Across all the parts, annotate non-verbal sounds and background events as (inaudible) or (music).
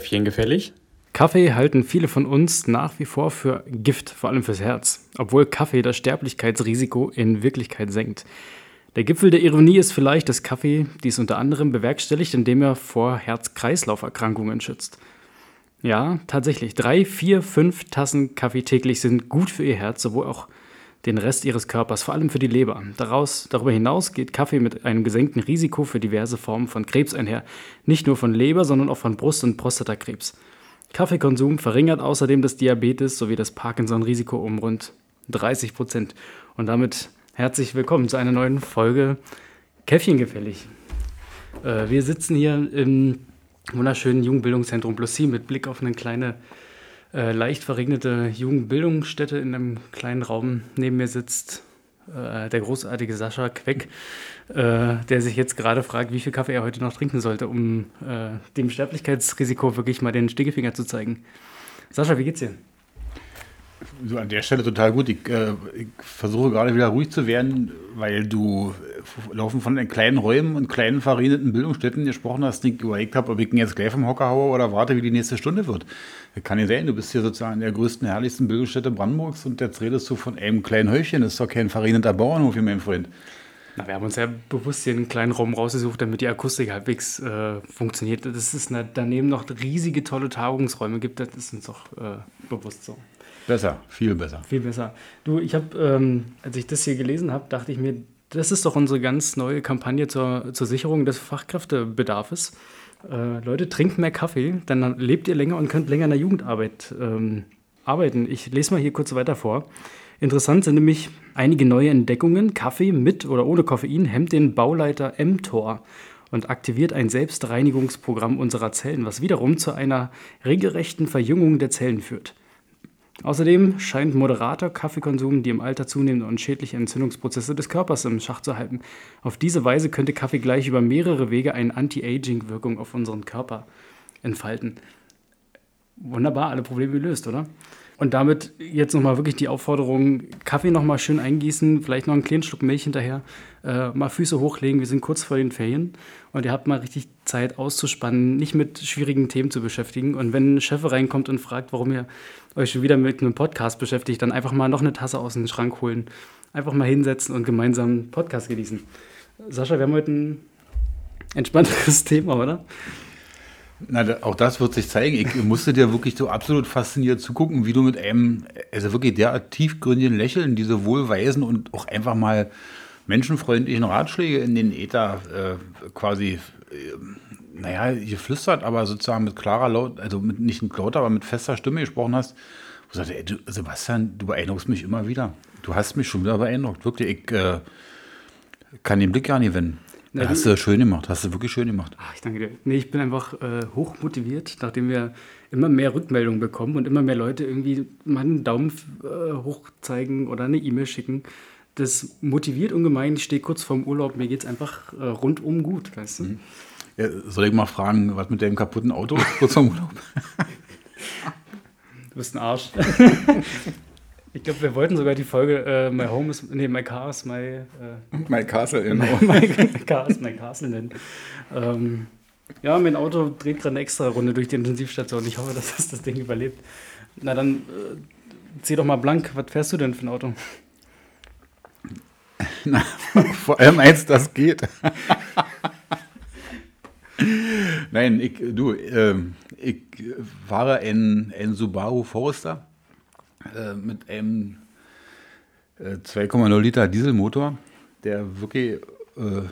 Käffchen gefällig? Kaffee halten viele von uns nach wie vor für Gift, vor allem fürs Herz, obwohl Kaffee das Sterblichkeitsrisiko in Wirklichkeit senkt. Der Gipfel der Ironie ist vielleicht, dass Kaffee dies unter anderem bewerkstelligt, indem er vor Herz-Kreislauf-Erkrankungen schützt. Ja, tatsächlich, drei, vier, fünf Tassen Kaffee täglich sind gut für Ihr Herz, sowohl auch den Rest Ihres Körpers, vor allem für die Leber. Daraus, darüber hinaus geht Kaffee mit einem gesenkten Risiko für diverse Formen von Krebs einher. Nicht nur von Leber, sondern auch von Brust- und Prostatakrebs. Kaffeekonsum verringert außerdem das Diabetes sowie das Parkinson-Risiko um rund 30 Prozent. Und damit herzlich willkommen zu einer neuen Folge Käffchen gefällig. Äh, wir sitzen hier im wunderschönen Jugendbildungszentrum Plus mit Blick auf eine kleine, äh, leicht verregnete Jugendbildungsstätte in einem kleinen Raum. Neben mir sitzt äh, der großartige Sascha Queck, äh, der sich jetzt gerade fragt, wie viel Kaffee er heute noch trinken sollte, um äh, dem Sterblichkeitsrisiko wirklich mal den Stickefinger zu zeigen. Sascha, wie geht's dir? So an der Stelle total gut. Ich, äh, ich, versuche gerade wieder ruhig zu werden, weil du laufen von den kleinen Räumen und kleinen verrieneten Bildungsstätten gesprochen hast, ich überlegt habe, ob ich ihn jetzt gleich vom Hocker haue oder warte, wie die nächste Stunde wird. Das kann ja sein, du bist hier sozusagen in der größten, herrlichsten Bildungsstätte Brandenburgs und jetzt redest du von einem kleinen Häufchen. Das ist doch kein verrieneter Bauernhof hier, mein Freund. Na, wir haben uns ja bewusst hier einen kleinen Raum rausgesucht, damit die Akustik halbwegs äh, funktioniert. Dass es daneben noch riesige, tolle Tagungsräume gibt, das ist uns auch äh, bewusst so. Besser, viel besser. Viel besser. Du, ich habe, ähm, als ich das hier gelesen habe, dachte ich mir, das ist doch unsere ganz neue Kampagne zur, zur Sicherung des Fachkräftebedarfs. Äh, Leute, trinkt mehr Kaffee, dann lebt ihr länger und könnt länger in der Jugendarbeit ähm, arbeiten. Ich lese mal hier kurz weiter vor. Interessant sind nämlich einige neue Entdeckungen. Kaffee mit oder ohne Koffein hemmt den Bauleiter mTOR und aktiviert ein Selbstreinigungsprogramm unserer Zellen, was wiederum zu einer regelrechten Verjüngung der Zellen führt. Außerdem scheint moderater Kaffeekonsum die im Alter zunehmende und schädliche Entzündungsprozesse des Körpers im Schach zu halten. Auf diese Weise könnte Kaffee gleich über mehrere Wege eine Anti-Aging-Wirkung auf unseren Körper entfalten. Wunderbar, alle Probleme gelöst, oder? Und damit jetzt nochmal wirklich die Aufforderung, Kaffee nochmal schön eingießen, vielleicht noch einen kleinen Schluck Milch hinterher, äh, mal Füße hochlegen, wir sind kurz vor den Ferien und ihr habt mal richtig Zeit auszuspannen, nicht mit schwierigen Themen zu beschäftigen. Und wenn ein Chef reinkommt und fragt, warum ihr euch schon wieder mit einem Podcast beschäftigt, dann einfach mal noch eine Tasse aus dem Schrank holen, einfach mal hinsetzen und gemeinsam einen Podcast genießen. Sascha, wir haben heute ein entspannteres (laughs) Thema, oder? Na, auch das wird sich zeigen. Ich musste dir wirklich so absolut fasziniert zugucken, wie du mit einem, also wirklich derart tiefgründigen Lächeln, diese wohlweisen und auch einfach mal menschenfreundlichen Ratschläge in den Äther äh, quasi, äh, naja, geflüstert, aber sozusagen mit klarer Laut, also mit, nicht mit lauter, aber mit fester Stimme gesprochen hast. Wo sagte, ey, du, Sebastian, du beeindruckst mich immer wieder. Du hast mich schon wieder beeindruckt. Wirklich, ich äh, kann den Blick gar nicht wenden. Na, hast du schön gemacht, hast du wirklich schön gemacht. Ach, ich danke dir. Nee, ich bin einfach äh, hoch motiviert, nachdem wir immer mehr Rückmeldungen bekommen und immer mehr Leute irgendwie mal einen Daumen äh, hoch zeigen oder eine E-Mail schicken. Das motiviert ungemein. Ich stehe kurz vorm Urlaub, mir geht es einfach äh, rundum gut, weißt du? Mhm. Ja, soll ich mal fragen, was mit dem kaputten Auto (laughs) kurz vorm Urlaub? du bist ein Arsch. (laughs) Ich glaube, wir wollten sogar die Folge äh, My Home is, nee, My Car is My... Äh, my Castle, genau. (laughs) My, my, Car is My Castle nennen. Ähm, ja, mein Auto dreht gerade eine extra Runde durch die Intensivstation. Ich hoffe, dass das, das Ding überlebt. Na dann, äh, zieh doch mal blank. Was fährst du denn für ein Auto? (laughs) Na, vor allem eins, das geht. (laughs) Nein, ich, du, äh, ich fahre ein, ein Subaru Forester äh, mit einem äh, 2,0 Liter Dieselmotor, der wirklich äh,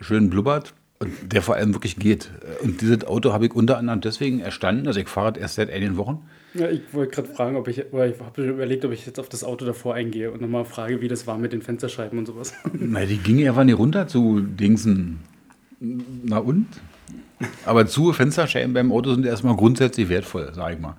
schön blubbert und der vor allem wirklich geht. Und dieses Auto habe ich unter anderem deswegen erstanden, also ich fahre erst seit einigen Wochen. Ja, ich wollte gerade fragen, ob ich, oder ich habe überlegt, ob ich jetzt auf das Auto davor eingehe und nochmal frage, wie das war mit den Fensterscheiben und sowas. (laughs) Na, die gingen einfach nicht runter zu Dingsen. Na und? Aber zu Fensterscheiben beim Auto sind erstmal grundsätzlich wertvoll, sage ich mal.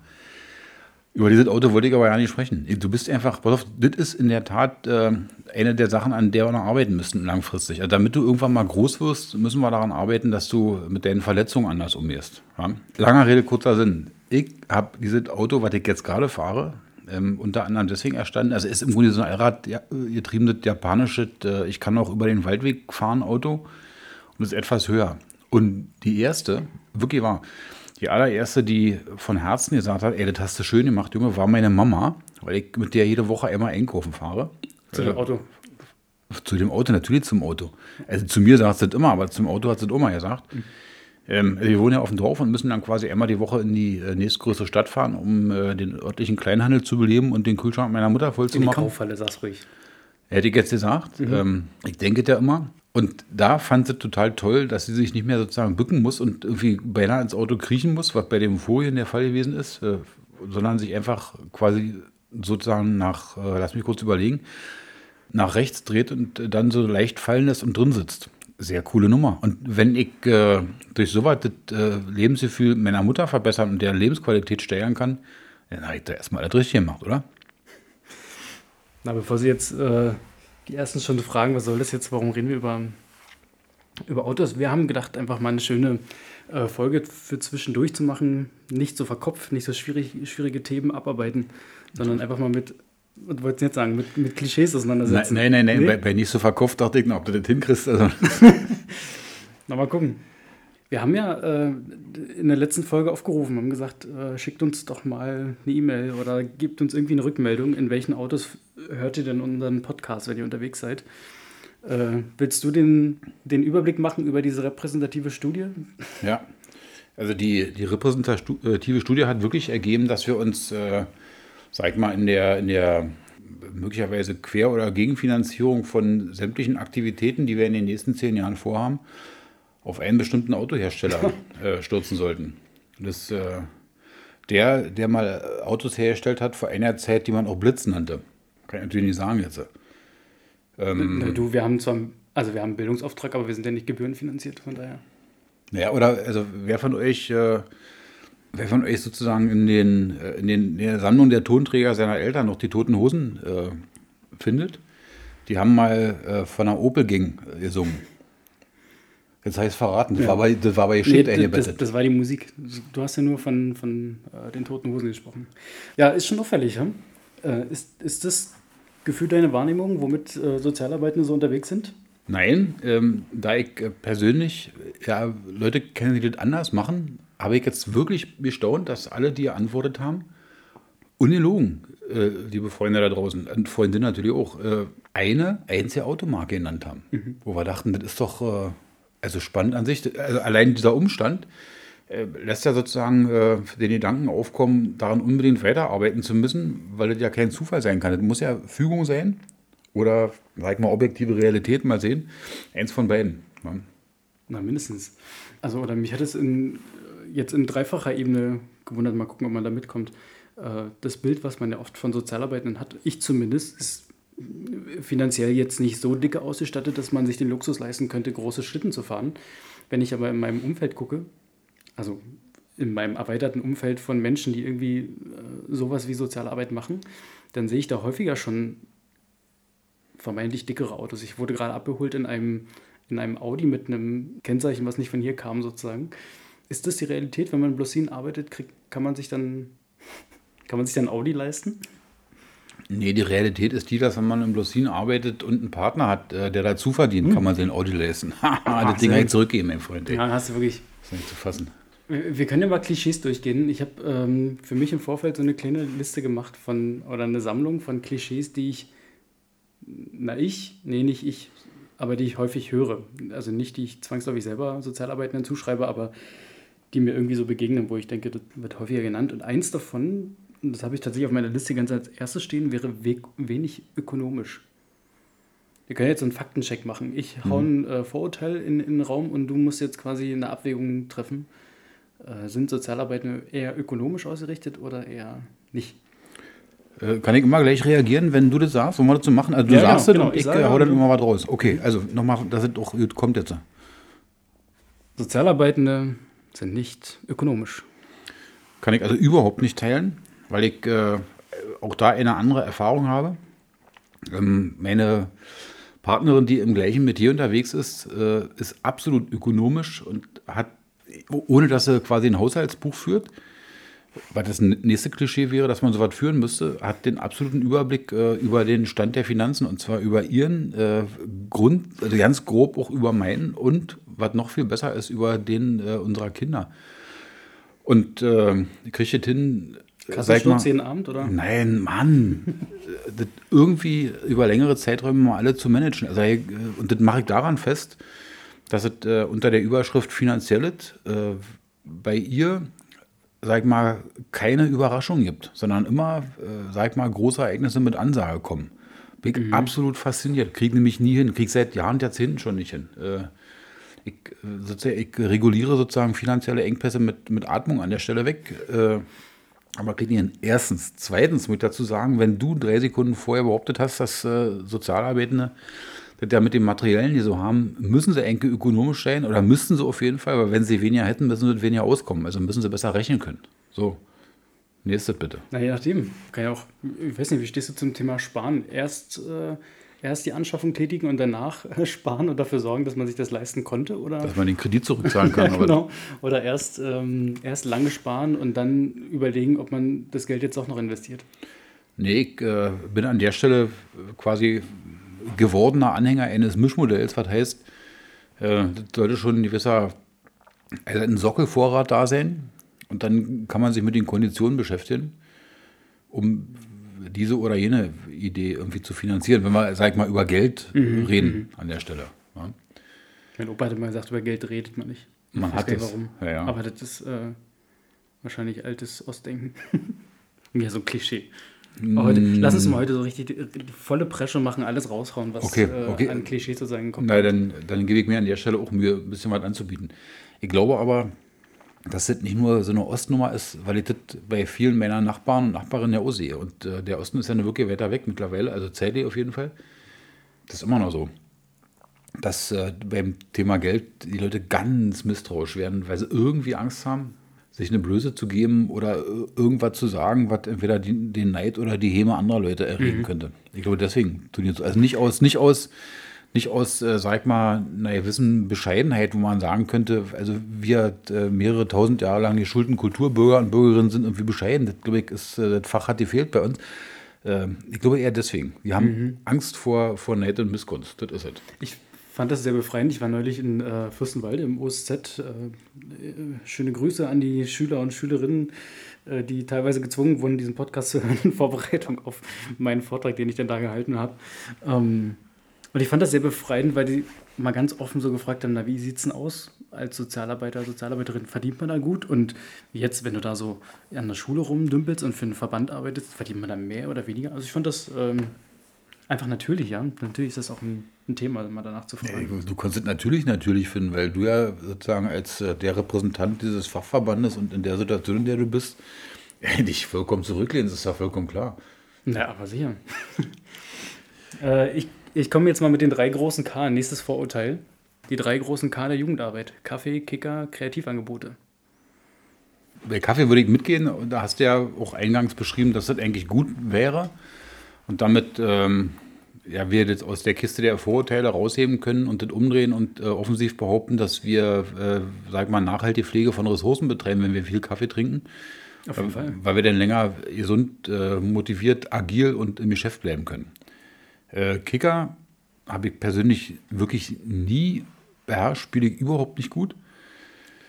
Über dieses Auto wollte ich aber ja nicht sprechen. Du bist einfach, pass auf, das ist in der Tat äh, eine der Sachen, an der wir noch arbeiten müssen langfristig. Also damit du irgendwann mal groß wirst, müssen wir daran arbeiten, dass du mit deinen Verletzungen anders umgehst. Ja? Langer Rede, kurzer Sinn. Ich habe dieses Auto, was ich jetzt gerade fahre, ähm, unter anderem deswegen erstanden. Also ist im Grunde so ein Allrad ja, japanisches, äh, ich kann auch über den Waldweg fahren Auto und ist etwas höher. Und die erste, wirklich wahr, Die allererste, die von Herzen gesagt hat, ey, das hast du schön gemacht, Junge, war meine Mama, weil ich mit der jede Woche einmal einkaufen fahre. Zu dem Auto. Zu dem Auto, natürlich zum Auto. Also zu mir sagt sie das immer, aber zum Auto hat sie das immer gesagt. Ähm, wir wohnen ja auf dem Dorf und müssen dann quasi einmal die Woche in die äh, nächstgrößere Stadt fahren, um äh, den örtlichen Kleinhandel zu beleben und den Kühlschrank meiner Mutter voll zu In die. Kaufhalle, sag's ruhig. Hätte ich jetzt gesagt. Ähm, ich denke da immer. Und da fand sie total toll, dass sie sich nicht mehr sozusagen bücken muss und irgendwie beinahe ins Auto kriechen muss, was bei dem Folien der Fall gewesen ist, äh, sondern sich einfach quasi sozusagen nach, äh, lass mich kurz überlegen, nach rechts dreht und äh, dann so leicht fallen lässt und drin sitzt. Sehr coole Nummer. Und wenn ich äh, durch sowas das äh, Lebensgefühl meiner Mutter verbessern und deren Lebensqualität steigern kann, dann habe ich da erstmal alles richtig gemacht, oder? Na, bevor Sie jetzt äh, die ersten schon fragen, was soll das jetzt, warum reden wir über, über Autos? Wir haben gedacht, einfach mal eine schöne äh, Folge für zwischendurch zu machen. Nicht so verkopft, nicht so schwierig, schwierige Themen abarbeiten, sondern einfach mal mit, was wolltest du jetzt sagen, mit, mit Klischees auseinandersetzen. nein, nein, nein. Nee? Bei, bei nicht so verkauft dachte ich, ob du das hinkriegst. Also, (laughs) (laughs) Na, mal gucken. Wir haben ja äh, in der letzten Folge aufgerufen, haben gesagt, äh, schickt uns doch mal eine E-Mail oder gebt uns irgendwie eine Rückmeldung, in welchen Autos hört ihr denn unseren Podcast, wenn ihr unterwegs seid. Äh, willst du den, den Überblick machen über diese repräsentative Studie? ja. Also die, die repräsentative Studie hat wirklich ergeben, dass wir uns, äh, sag ich mal, in der, in der möglicherweise Quer- oder Gegenfinanzierung von sämtlichen Aktivitäten, die wir in den nächsten zehn Jahren vorhaben, auf einen bestimmten Autohersteller (laughs) äh, stürzen sollten. Das, äh, der, der mal Autos hergestellt hat vor einer Zeit, die man auch Blitz nannte. Kann ich natürlich nicht sagen jetzt. Ähm, Na, Du, wir haben zwar, also wir haben einen Bildungsauftrag, aber wir sind ja nicht gebührenfinanziert, von daher. Naja, oder also wer von euch, äh, wer von euch sozusagen in, den, äh, in, den, in der Sammlung der Tonträger seiner Eltern noch die toten Hosen äh, findet, die haben mal äh, von einer Opel Ging äh, gesungen. Jetzt heißt verraten, das, Ja. war bei, das war bei Nee, Shit das, eingebettet. das war die Musik. Du hast ja nur von, von äh, den toten Hosen gesprochen. Ja, ist schon auffällig. Ja? Äh, ist, ist das Gefühl deine Wahrnehmung, womit äh, Sozialarbeitende so unterwegs sind? Nein, ähm, da ich äh, persönlich ja, Leute kenne, die das anders machen, habe ich jetzt wirklich gestaunt, dass alle, die geantwortet haben, ungelogen, äh, liebe Freunde da draußen, und Freundinnen natürlich auch, äh, eine einzige Automarke genannt haben. Wo wir dachten, das ist doch äh, also spannend an sich. Also allein dieser Umstand äh, lässt ja sozusagen äh, den Gedanken aufkommen, daran unbedingt weiterarbeiten zu müssen, weil das ja kein Zufall sein kann. Das muss ja Fügung sein oder, sag ich mal, objektive Realität, mal sehen. Eins von beiden. Ja. Na, mindestens. Also, oder mich hat es in, jetzt in dreifacher Ebene gewundert, mal gucken, ob man da mitkommt. Äh, Das Bild, was man ja oft von Sozialarbeitenden hat, ich zumindest, ist finanziell jetzt nicht so dicke ausgestattet, dass man sich den Luxus leisten könnte, große Schlitten zu fahren. Wenn ich aber in meinem Umfeld gucke, also in meinem erweiterten Umfeld von Menschen, die irgendwie äh, sowas wie Sozialarbeit machen, dann sehe ich da häufiger schon vermeintlich dickere Autos. Ich wurde gerade abgeholt in einem, in einem Audi mit einem Kennzeichen, was nicht von hier kam, sozusagen. Ist das die Realität? Wenn man in Blossin arbeitet, kriegt, kann man sich dann (laughs) kann man sich dann Audi leisten? Nee, die Realität ist die, dass wenn man in Blossin arbeitet und einen Partner hat, äh, der dazu verdient, kann man sich ein Audi leisten. (laughs) Das Ding gut. zurückgeben, mein Freund. Ey. Ja, hast du wirklich. Das ist nicht zu fassen. Wir können ja mal Klischees durchgehen. Ich habe ähm, für mich im Vorfeld so eine kleine Liste gemacht von, oder eine Sammlung von Klischees, die ich, na ich, nee, nicht ich, aber die ich häufig höre. Also nicht, die ich zwangsläufig selber Sozialarbeitenden zuschreibe, aber die mir irgendwie so begegnen, wo ich denke, das wird häufiger genannt. Und eins davon, das habe ich tatsächlich auf meiner Liste ganz als erstes stehen, wäre we wenig ökonomisch. Wir können jetzt so einen Faktencheck machen. Ich hau ein äh, Vorurteil in, in den Raum und du musst jetzt quasi eine Abwägung treffen. Äh, sind Sozialarbeiter eher ökonomisch ausgerichtet oder eher nicht? Äh, kann ich immer gleich reagieren, wenn du das sagst? Wollen wir das so machen? Also du Ja, genau, sagst es genau. und Ich ich, äh, hau dann immer was raus. Okay, also nochmal, es auch gut kommt jetzt. Sozialarbeitende sind nicht ökonomisch. Kann ich also überhaupt nicht teilen, weil ich äh, auch da eine andere Erfahrung habe. Ähm, meine Partnerin, die im gleichen Metier unterwegs ist, äh, ist absolut ökonomisch und hat, ohne dass sie quasi ein Haushaltsbuch führt, weil das nächste Klischee wäre, dass man sowas führen müsste, hat den absoluten Überblick äh, über den Stand der Finanzen und zwar über ihren äh, Grund, also ganz grob auch über meinen und was noch viel besser ist, über den äh, unserer Kinder. Und äh, kriege hin, Kassensturz jeden Abend, oder? Nein, Mann. das irgendwie über längere Zeiträume mal alle zu managen. Also, äh, und das mache ich daran fest, dass es äh, unter der Überschrift Finanzielles äh, bei ihr, sag ich mal, keine Überraschung gibt, sondern immer, äh, sag ich mal, große Ereignisse mit Ansage kommen. Bin ich mhm. absolut fasziniert. Kriege nämlich nie hin. Kriege seit Jahren, Jahrzehnten schon nicht hin. Äh, ich, sozusagen, ich reguliere sozusagen finanzielle Engpässe mit, mit Atmung an der Stelle weg. Aber hin. Erstens. Zweitens muss ich dazu sagen, wenn du drei Sekunden vorher behauptet hast, dass äh, Sozialarbeitende das ja mit dem Materiellen, die so haben, müssen sie eigentlich ökonomisch sein oder müssten sie auf jeden Fall, weil wenn sie weniger hätten, müssen sie weniger auskommen. Also müssen sie besser rechnen können. So. Nächstes bitte. Na, je nachdem. Kann ja auch, ich weiß nicht, wie stehst du zum Thema Sparen? Erst, äh, erst die Anschaffung tätigen und danach (laughs) sparen und dafür sorgen, dass man sich das leisten konnte? Oder? Dass man den Kredit zurückzahlen (laughs) kann. ja, genau. Oder erst, ähm, erst lange sparen und dann überlegen, ob man das Geld jetzt auch noch investiert? Nee, ich äh, bin an der Stelle quasi gewordener Anhänger eines Mischmodells, was heißt, äh, das sollte schon ein gewisser also ein Sockelvorrat da sein und dann kann man sich mit den Konditionen beschäftigen, um diese oder jene Idee irgendwie zu finanzieren, wenn wir, sag ich mal, über Geld mhm, reden mhm. an der Stelle. Ja. Mein Opa hat immer gesagt, über Geld redet man nicht. Ich man hat es. Warum. Ja, ja. Aber das ist äh, wahrscheinlich altes Ostdenken. (laughs) ja, so ein Klischee. Heute, lass uns mal heute so richtig die, die volle Presche machen, alles raushauen, was okay, okay. Äh, an Klischee zu sein kommt. Nein, dann, dann gebe ich mir an der Stelle auch Mühe, ein bisschen was anzubieten. Ich glaube aber, dass das nicht nur so eine Ostnummer ist, weil ich das bei vielen meiner Nachbarn und Nachbarinnen ja auch sehe. Und äh, der Osten ist ja wirklich weiter weg mittlerweile, also zeitlich auf jeden Fall. Das ist immer noch so. Dass äh, beim Thema Geld die Leute ganz misstrauisch werden, weil sie irgendwie Angst haben, sich eine Blöße zu geben oder äh, irgendwas zu sagen, was entweder die, den Neid oder die Häme anderer Leute erregen mhm. könnte. Ich glaube, deswegen tun die so. Also nicht aus, nicht aus, nicht aus, äh, sag mal, einer gewissen Bescheidenheit, wo man sagen könnte, also wir äh, mehrere tausend Jahre lang geschulten Kulturbürger und Bürgerinnen sind irgendwie bescheiden. Das, glaube ich, ist, äh, das Fach hat gefehlt bei uns. Äh, ich glaube eher deswegen. Wir haben mhm. Angst vor, vor Neid und Missgunst. Das ist es. Ich fand das sehr befreiend. Ich war neulich in äh, Fürstenwalde im OSZ. Äh, schöne Grüße an die Schüler und Schülerinnen, äh, die teilweise gezwungen wurden, diesen Podcast zu hören in Vorbereitung auf meinen Vortrag, den ich dann da gehalten habe. Ähm, und ich fand das sehr befreiend, weil die mal ganz offen so gefragt haben, na, wie sieht es denn aus als Sozialarbeiter, Sozialarbeiterin? Verdient man da gut? Und jetzt, wenn du da so an der Schule rumdümpelst und für einen Verband arbeitest, verdient man da mehr oder weniger? Also ich fand das ähm, einfach natürlich, ja. Natürlich ist das auch ein ein Thema, mal danach zu fragen. Ja, du kannst es natürlich natürlich finden, weil du ja sozusagen als äh, der Repräsentant dieses Fachverbandes und in der Situation, in der du bist, dich vollkommen zurücklehnst, ist ja vollkommen klar. Ja, aber sicher. (laughs) äh, ich ich komme jetzt mal mit den drei großen K. Nächstes Vorurteil. Die drei großen K der Jugendarbeit. Kaffee, Kicker, Kreativangebote. Bei Kaffee würde ich mitgehen. Da hast du ja auch eingangs beschrieben, dass das eigentlich gut wäre. Und damit ähm, ja, wir jetzt aus der Kiste der Vorurteile rausheben können und das umdrehen und äh, offensiv behaupten, dass wir, äh, sag mal, nachhaltige Pflege von Ressourcen betreiben, wenn wir viel Kaffee trinken. Auf jeden Fall. Weil wir dann länger gesund, äh, motiviert, agil und im Geschäft bleiben können. Äh, Kicker habe ich persönlich wirklich nie beherrscht, spiele ich überhaupt nicht gut.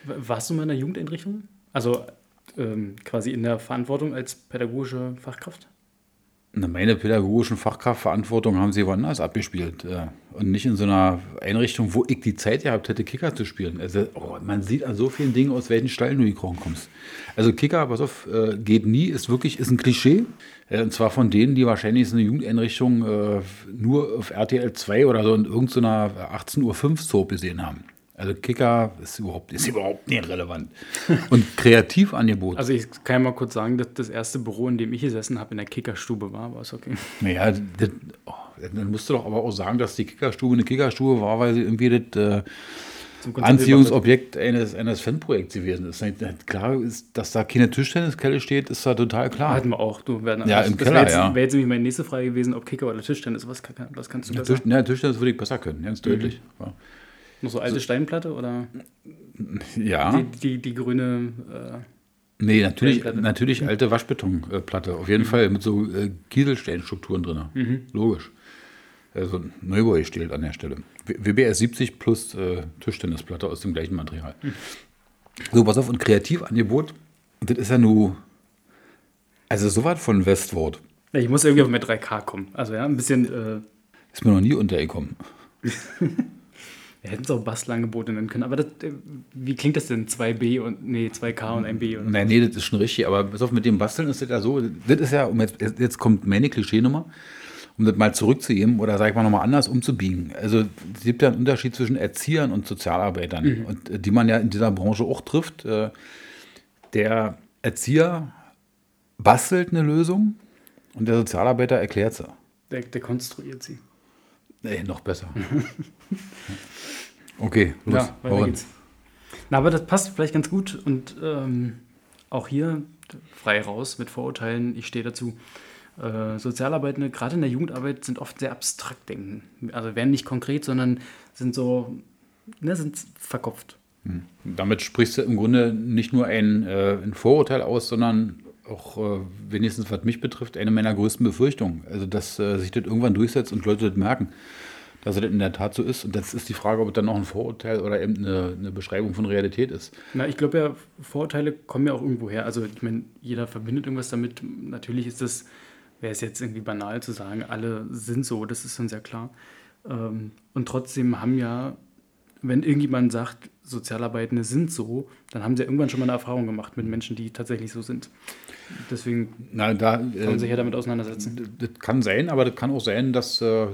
Warst du mal in der Jugendeinrichtung? Also ähm, quasi in der Verantwortung als pädagogische Fachkraft? Meine pädagogischen Fachkraftverantwortung haben sie woanders abgespielt. Äh, und nicht in so einer Einrichtung, wo ich die Zeit gehabt hätte, Kicker zu spielen. Also, oh, man sieht an so vielen Dingen, aus welchen Stall du gekrochen kommst. Also Kicker, pass auf, äh, geht nie, ist wirklich, ist ein Klischee. Äh, und zwar von denen, die wahrscheinlich so eine Jugendeinrichtung nur auf RTL 2 oder so in irgendeiner 18.05 Uhr Soap gesehen haben. Also Kicker ist überhaupt, ist überhaupt nicht relevant. (laughs) Und Kreativangebot. Also ich kann ja mal kurz sagen, dass das erste Büro, in dem ich gesessen habe, in der Kickerstube war, war es okay. Naja, das, oh, dann musst du doch aber auch sagen, dass die Kickerstube eine Kickerstube war, weil sie irgendwie das äh, Anziehungsobjekt eines, eines Fanprojekts gewesen ist. Klar ist, dass da keine Tischtenniskelle steht, ist da total klar. Hatten wir auch. Du, werden, ja, im Keller, wäre jetzt, ja. wäre jetzt nämlich meine nächste Frage gewesen, ob Kicker oder Tischtennis. Was, was kannst du ja, besser? Tisch, ja, Tischtennis würde ich besser können, ganz mhm. deutlich. Ja. Noch so alte so, Steinplatte oder? Ja. Die, die, die grüne. Äh, nee, natürlich, natürlich alte Waschbetonplatte. Auf jeden mhm. Fall mit so äh, Kieselsteinstrukturen drin. Mhm. Logisch. Also Neubau steht an der Stelle. WBS 70 plus äh, Tischtennisplatte aus dem gleichen Material. Mhm. So, pass auf, und Kreativangebot das ist ja nur, also so was von Westward. Ich muss irgendwie auf mit 3K kommen. Also ja, ein bisschen. Äh, ist mir noch nie untergekommen. (laughs) Wir hätten es auch Bastelangebote nennen können. Aber das, äh, wie klingt das denn? 2B und nee, 2K und 1B? Oder? Nein, nee, das ist schon richtig. Aber pass auf, mit dem Basteln ist das ja so. Das ist ja, um jetzt, jetzt kommt meine Klischeenummer, um das mal zurückzuheben oder sag ich mal nochmal anders umzubiegen. Also es gibt ja einen Unterschied zwischen Erziehern und Sozialarbeitern, mhm. und äh, die man ja in dieser Branche auch trifft. Äh, der Erzieher bastelt eine Lösung und der Sozialarbeiter erklärt sie. Der, der konstruiert sie. Nee, noch besser. (laughs) okay, los. Ja, weiter geht's. Na, aber das passt vielleicht ganz gut und ähm, auch hier frei raus mit Vorurteilen. Ich stehe dazu. Äh, Sozialarbeitende, gerade in der Jugendarbeit, sind oft sehr abstrakt denken. Also werden nicht konkret, sondern sind so, ne, sind verkopft. Hm. Damit sprichst du im Grunde nicht nur ein, äh, ein Vorurteil aus, sondern auch äh, wenigstens was mich betrifft, eine meiner größten Befürchtungen. Also, dass äh, sich das irgendwann durchsetzt und Leute das merken, dass das in der Tat so ist. Und das ist die Frage, ob es dann noch ein Vorurteil oder eben eine, eine Beschreibung von Realität ist. Na, ich glaube ja, Vorurteile kommen ja auch irgendwo her. Also, ich meine, jeder verbindet irgendwas damit. Natürlich ist das, wäre es jetzt irgendwie banal zu sagen, alle sind so, das ist dann sehr klar. Ähm, und trotzdem haben ja wenn irgendjemand sagt, Sozialarbeitende sind so, dann haben sie irgendwann schon mal eine Erfahrung gemacht mit Menschen, die tatsächlich so sind. Deswegen Na, da, kann man sich ja damit auseinandersetzen. Das kann sein, aber das kann auch sein, dass äh,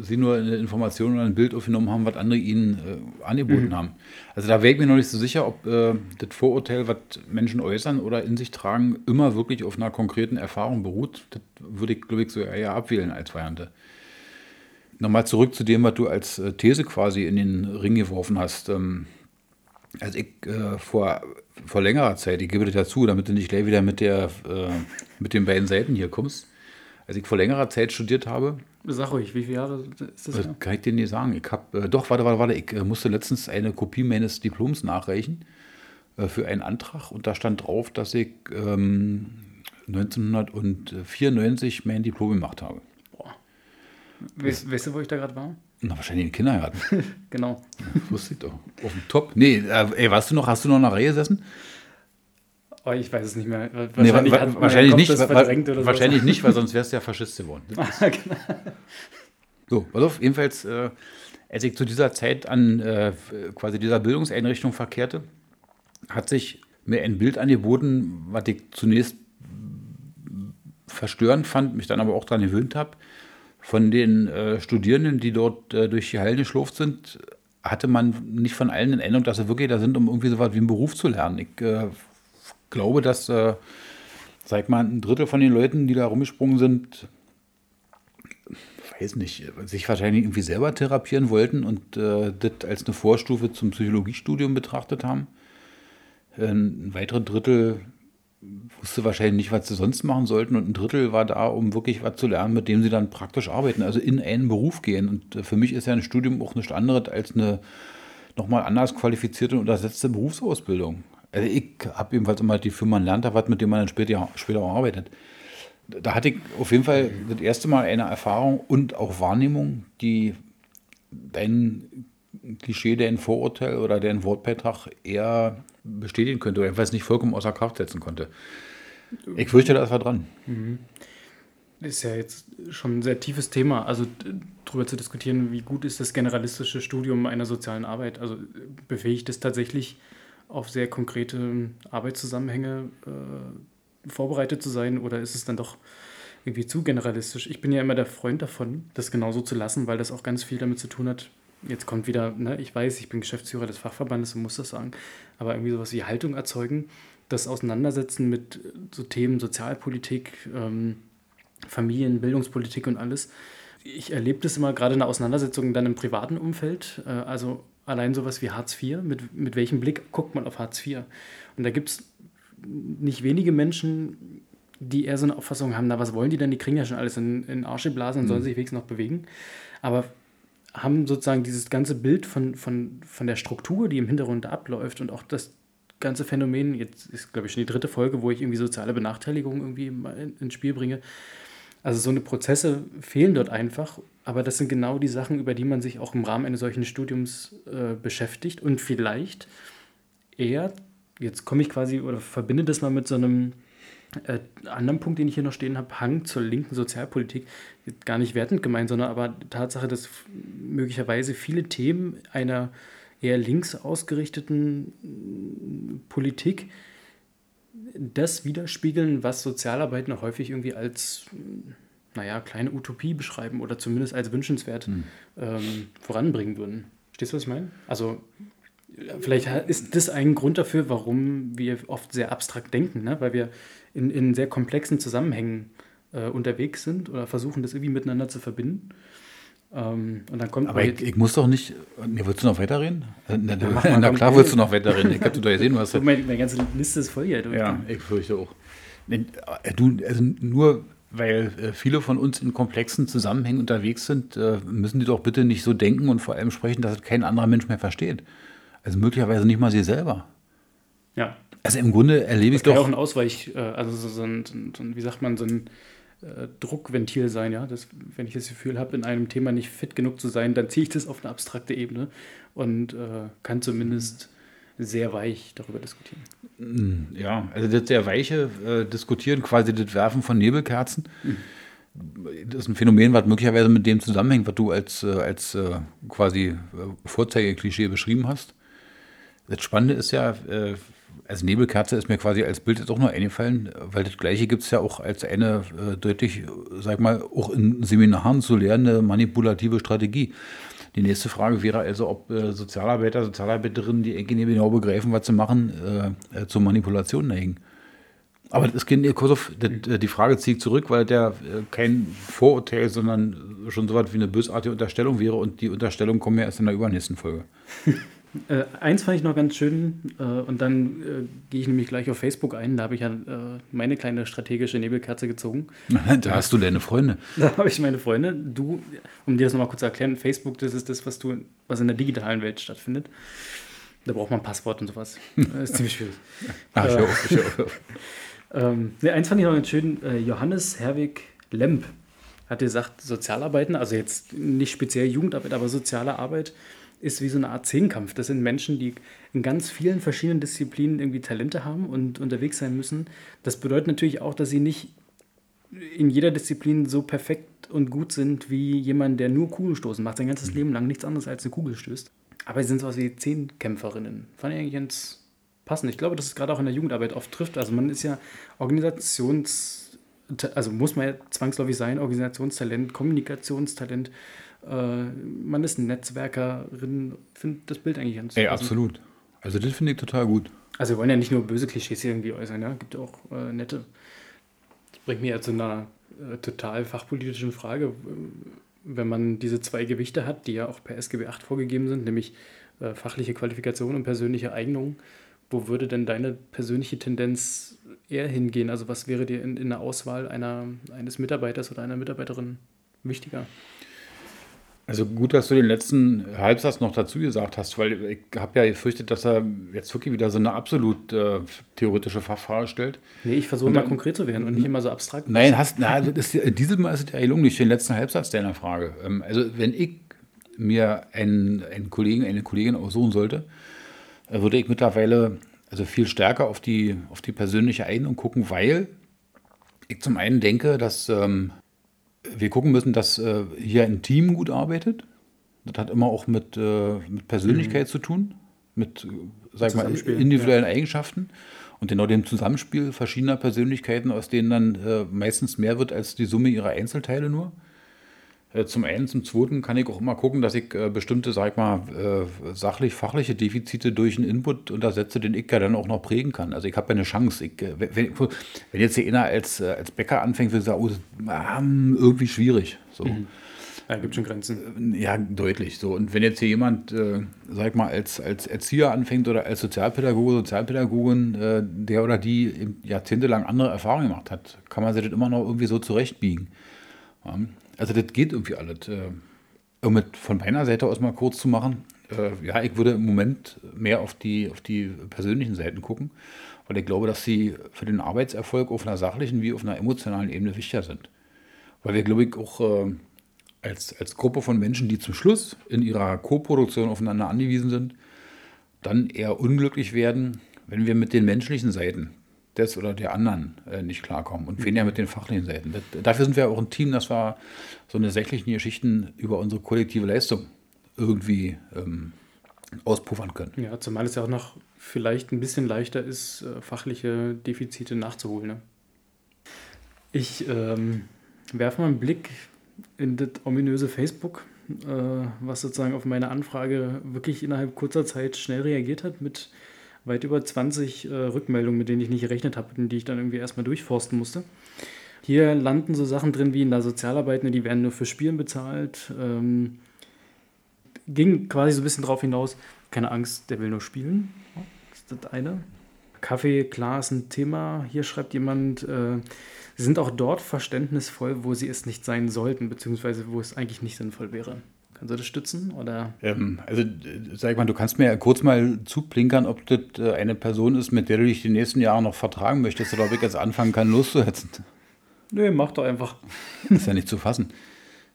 sie nur eine Information oder ein Bild aufgenommen haben, was andere ihnen äh, angeboten mhm. haben. Also da wäre ich mir noch nicht so sicher, ob äh, das Vorurteil, was Menschen äußern oder in sich tragen, immer wirklich auf einer konkreten Erfahrung beruht. Das würde ich, glaube ich, so eher abwählen als Variante. Nochmal zurück zu dem, was du als äh, These quasi in den Ring geworfen hast. Ähm, also ich äh, vor, vor längerer Zeit, ich gebe dir dazu, damit du nicht gleich wieder mit, der, äh, mit den beiden Seiten hier kommst. Als ich vor längerer Zeit studiert habe. Sag ruhig, wie viele Jahre ist das? Äh, kann ich dir nicht sagen. Ich habe, äh, doch, warte, warte, warte, ich äh, musste letztens eine Kopie meines Diploms nachreichen für einen Antrag und da stand drauf, dass ich ähm, 1994 mein Diplom gemacht habe. Weißt, weißt du, wo ich da gerade war? Na, wahrscheinlich im Kindergarten. (laughs) genau. Das wusste ich doch. Auf dem Top. Nee, äh, ey, warst du noch, hast du noch in der Reihe gesessen? Oh, ich weiß es nicht mehr. Wahrscheinlich, nee, wa wahrscheinlich nicht, wa wahrscheinlich nicht, weil sonst wärst du ja (laughs) Faschist geworden. genau. So, pass auf, jedenfalls, äh, als ich zu dieser Zeit an äh, quasi dieser Bildungseinrichtung verkehrte, hat sich mir ein Bild angeboten, was ich zunächst verstörend fand, mich dann aber auch daran gewöhnt habe von den äh, Studierenden, die dort äh, durch die Hallen geschlurft sind, hatte man nicht von allen in Erinnerung, dass sie wirklich da sind, um irgendwie so was wie einen Beruf zu lernen. Ich äh, glaube, dass, äh, sag mal, ein Drittel von den Leuten, die da rumgesprungen sind, weiß nicht, sich wahrscheinlich irgendwie selber therapieren wollten und äh, das als eine Vorstufe zum Psychologiestudium betrachtet haben. Ein weiteres Drittel wusste wahrscheinlich nicht, was sie sonst machen sollten. Und ein Drittel war da, um wirklich was zu lernen, mit dem sie dann praktisch arbeiten, also in einen Beruf gehen. Und äh, für mich ist ja ein Studium auch nichts anderes als eine nochmal anders qualifizierte und ersetzte Berufsausbildung. Also ich habe jedenfalls immer die Firma lernt da was, mit dem man dann später, später auch arbeitet. Da hatte ich auf jeden Fall das erste Mal eine Erfahrung und auch Wahrnehmung, die dein Klischee, dein Vorurteil oder dein Wortbeitrag eher bestätigen könnte oder jedenfalls nicht vollkommen außer Kraft setzen konnte. Ich fürchte, da ist was dran. Mhm. Ist ja jetzt schon ein sehr tiefes Thema, also darüber zu diskutieren, wie gut ist das generalistische Studium einer sozialen Arbeit. Also befähigt es tatsächlich auf sehr konkrete Arbeitszusammenhänge äh, vorbereitet zu sein oder ist es dann doch irgendwie zu generalistisch? Ich bin ja immer der Freund davon, das genauso zu lassen, weil das auch ganz viel damit zu tun hat, jetzt kommt wieder, ne, ich weiß, ich bin Geschäftsführer des Fachverbandes und muss das sagen, aber irgendwie sowas wie Haltung erzeugen, das Auseinandersetzen mit so Themen Sozialpolitik, ähm, Familien, Bildungspolitik und alles. Ich erlebe das immer gerade in der Auseinandersetzung dann im privaten Umfeld, äh, also allein sowas wie Hartz IV, mit, mit welchem Blick guckt man auf Hartz IV? Und da gibt es nicht wenige Menschen, die eher so eine Auffassung haben, na was wollen die denn, die kriegen ja schon alles in, in Arsch geblasen und mhm. sollen sich wenigstens noch bewegen. Aber haben sozusagen dieses ganze Bild von, von, von der Struktur, die im Hintergrund abläuft und auch das ganze Phänomen, jetzt ist glaube ich schon die dritte Folge, wo ich irgendwie soziale Benachteiligung irgendwie ins Spiel bringe. Also so eine Prozesse fehlen dort einfach, aber das sind genau die Sachen, über die man sich auch im Rahmen eines solchen Studiums äh, beschäftigt und vielleicht eher jetzt komme ich quasi oder verbinde das mal mit so einem äh, anderen Punkt, den ich hier noch stehen habe, Hang zur linken Sozialpolitik, gar nicht wertend gemeint, sondern aber Tatsache, dass möglicherweise viele Themen einer eher links ausgerichteten mm, Politik das widerspiegeln, was Sozialarbeiter häufig irgendwie als, mm, naja, kleine Utopie beschreiben oder zumindest als wünschenswert hm. ähm, voranbringen würden. Verstehst du, was ich meine? Also vielleicht ist das ein Grund dafür, warum wir oft sehr abstrakt denken, ne? weil wir in, in sehr komplexen Zusammenhängen äh, unterwegs sind oder versuchen, das irgendwie miteinander zu verbinden. Ähm, und dann kommt Aber ich, ich, muss doch nicht. Nee, willst du noch weiterreden? Äh, na, na, na klar, willst du noch weiterreden. Ich habe doch gesehen, was. Meine, meine ganze Liste ist voll hier. Ja, ich fürchte auch. Nee, äh, du, also nur weil äh, viele von uns in komplexen Zusammenhängen unterwegs sind, äh, müssen die doch bitte nicht so denken und vor allem sprechen, dass es kein anderer Mensch mehr versteht. Also möglicherweise nicht mal sie selber. Ja. Also im Grunde erlebe ich doch. Das kann auch ein Ausweich, äh, also so ein, so ein, wie sagt man, so ein äh, Druckventil sein, ja. Das, wenn ich das Gefühl habe, in einem Thema nicht fit genug zu sein, dann ziehe ich das auf eine abstrakte Ebene und äh, kann zumindest sehr weich darüber diskutieren. Mm, ja, also das sehr weiche äh, Diskutieren, quasi das Werfen von Nebelkerzen. Mhm. Das ist ein Phänomen, was möglicherweise mit dem zusammenhängt, was du als, äh, als äh, quasi Vorzeigeklischee beschrieben hast. Das Spannende ist ja, äh, als Nebelkerze ist mir quasi als Bild jetzt auch nur eingefallen, weil das Gleiche gibt es ja auch als eine äh, deutlich, sag mal, auch in Seminaren zu lernende manipulative Strategie. Die nächste Frage wäre also, ob äh, Sozialarbeiter, Sozialarbeiterinnen, die irgendwie genau begreifen, was sie machen, äh, äh, zur Manipulation neigen. Aber das ist Kursow, äh, die Frage zieht zurück, weil der äh, kein Vorurteil, sondern schon so was wie eine bösartige Unterstellung wäre und die Unterstellung kommen ja erst in der übernächsten Folge. (laughs) Äh, eins fand ich noch ganz schön, äh, und dann äh, gehe ich nämlich gleich auf Facebook ein. Da habe ich ja äh, meine kleine strategische Nebelkerze gezogen. (laughs) da hast du deine Freunde. (laughs) Da habe ich meine Freunde. Du, um dir das nochmal kurz zu erklären, Facebook, das ist das, was du, was in der digitalen Welt stattfindet. Da braucht man ein Passwort und sowas. (laughs) Das ist ziemlich schwierig. Ach, ich auch, ich auch. Ähm, nee, eins fand ich noch ganz schön. Äh, Johannes Herwig Lemp hat gesagt, Sozialarbeiten, also jetzt nicht speziell Jugendarbeit, aber soziale Arbeit ist wie so eine Art Zehnkampf. Das sind Menschen, die in ganz vielen verschiedenen Disziplinen irgendwie Talente haben und unterwegs sein müssen. Das bedeutet natürlich auch, dass sie nicht in jeder Disziplin so perfekt und gut sind wie jemand, der nur Kugelstoßen macht, sein ganzes Leben lang nichts anderes als eine Kugel stößt. Aber sie sind sowas wie Zehnkämpferinnen. Fand ich eigentlich ganz passend. Ich glaube, dass es gerade auch in der Jugendarbeit oft trifft. Also man ist ja Organisations, also muss man ja zwangsläufig sein, Organisationstalent, Kommunikationstalent, äh, man ist Netzwerkerin, finde das Bild eigentlich ganz Ey, absolut. Also das finde ich total gut. Also wir wollen ja nicht nur böse Klischees irgendwie äußern, ja, gibt auch äh, nette. Das bringt mich ja zu einer äh, total fachpolitischen Frage, wenn man diese zwei Gewichte hat, die ja auch per SGB 8 vorgegeben sind, nämlich äh, fachliche Qualifikation und persönliche Eignung. Wo würde denn deine persönliche Tendenz eher hingehen? Also was wäre dir in, in der Auswahl einer, eines Mitarbeiters oder einer Mitarbeiterin wichtiger? Also gut, dass du den letzten Halbsatz noch dazu gesagt hast, weil ich habe ja gefürchtet, dass er jetzt wirklich wieder so eine absolut äh, theoretische Fachfrage stellt. Nee, ich versuche mal konkret zu werden und nicht immer so abstrakt. Nein, hast, na, das ist, dieses Mal ist es ja gelungen durch den letzten Halbsatz deiner Frage. Ähm, also wenn ich mir einen, einen Kollegen, eine Kollegin aussuchen sollte, äh, würde ich mittlerweile also viel stärker auf die, auf die persönliche Eignung gucken, weil ich zum einen denke, dass ähm, wir gucken müssen, dass äh, hier ein Team gut arbeitet. Das hat immer auch mit, äh, mit Persönlichkeit mhm. zu tun, mit äh, sag mal, individuellen ja. Eigenschaften und genau dem Zusammenspiel verschiedener Persönlichkeiten, aus denen dann äh, meistens mehr wird als die Summe ihrer Einzelteile nur. Äh, zum einen, zum zweiten kann ich auch immer gucken, dass ich äh, bestimmte, sag mal, äh, sachlich-fachliche Defizite durch einen Input untersetze, den ich ja dann auch noch prägen kann. Also ich habe ja eine Chance. Ich, wenn, wenn, jetzt hier einer als, als Bäcker anfängt, würde ich sagen, oh, ähm, irgendwie schwierig. So. Mhm. Ja, gibt schon Grenzen. Ja, deutlich. So. Und wenn jetzt hier jemand, äh, sag mal, als, als Erzieher anfängt oder als Sozialpädagoge, Sozialpädagogin, äh, der oder die jahrzehntelang andere Erfahrungen gemacht hat, kann man sich das immer noch irgendwie so zurechtbiegen. Ja. Also das geht irgendwie alles. Äh, um mit von meiner Seite aus mal kurz zu machen, äh, ja, ich würde im Moment mehr auf die, auf die persönlichen Seiten gucken, weil ich glaube, dass sie für den Arbeitserfolg auf einer sachlichen wie auf einer emotionalen Ebene wichtiger sind. Weil wir, glaube ich, auch äh, als, als Gruppe von Menschen, die zum Schluss in ihrer Co-Produktion aufeinander angewiesen sind, dann eher unglücklich werden, wenn wir mit den menschlichen Seiten des oder der anderen äh, nicht klarkommen und weniger mit den fachlichen Seiten. Das, dafür sind wir auch ein Team, dass wir so eine sächlichen Geschichten über unsere kollektive Leistung irgendwie ähm, auspuffern können. Ja, zumal es ja auch noch vielleicht ein bisschen leichter ist, äh, fachliche Defizite nachzuholen. Ne? Ich ähm, werfe mal einen Blick in das ominöse Facebook, äh, was sozusagen auf meine Anfrage wirklich innerhalb kurzer Zeit schnell reagiert hat mit weit über 20 äh, Rückmeldungen, mit denen ich nicht gerechnet habe und die ich dann irgendwie erstmal durchforsten musste. Hier landen so Sachen drin wie in der Sozialarbeit, ne, die werden nur für Spielen bezahlt. Ähm, ging quasi so ein bisschen drauf hinaus, keine Angst, der will nur spielen. Das ist das eine. Kaffee, klar, ist ein Thema. Hier schreibt jemand, äh, sie sind auch dort verständnisvoll, wo sie es nicht sein sollten, beziehungsweise wo es eigentlich nicht sinnvoll wäre. Kannst du das stützen? Oder? Ähm, also, sag mal, du kannst mir kurz mal zublinkern, ob das äh, eine Person ist, mit der du dich die nächsten Jahre noch vertragen möchtest oder ob ich jetzt anfangen kann, loszuhetzen. Nö, mach doch einfach. Das (laughs) ist ja nicht zu fassen.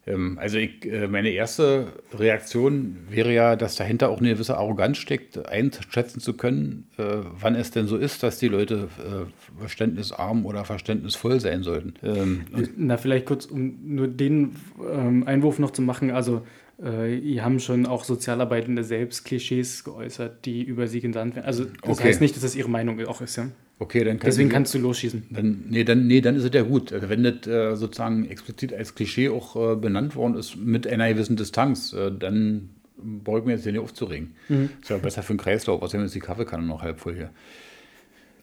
Ähm, also ich, äh, meine erste Reaktion wäre ja, dass dahinter auch eine gewisse Arroganz steckt, einschätzen zu können, äh, wann es denn so ist, dass die Leute verständnisarm oder verständnisvoll sein sollten. Ähm, Na, vielleicht kurz, um nur den ähm, Einwurf noch zu machen. Also äh, ihr haben schon auch Sozialarbeitende selbst Klischees geäußert, die über sie genannt werden. Also das okay. heißt nicht, dass das ihre Meinung auch ist, ja? Okay, dann kann Deswegen ich, kannst du losschießen. Dann, nee, dann, nee, dann ist es ja gut. Also wenn das äh, sozusagen explizit als Klischee auch äh, benannt worden ist, mit einer gewissen Distanz, äh, dann beugen wir jetzt hier nicht aufzuregen. Mhm. Ist ja besser für den Kreislauf, außerdem ist die Kaffeekanne noch halb voll hier.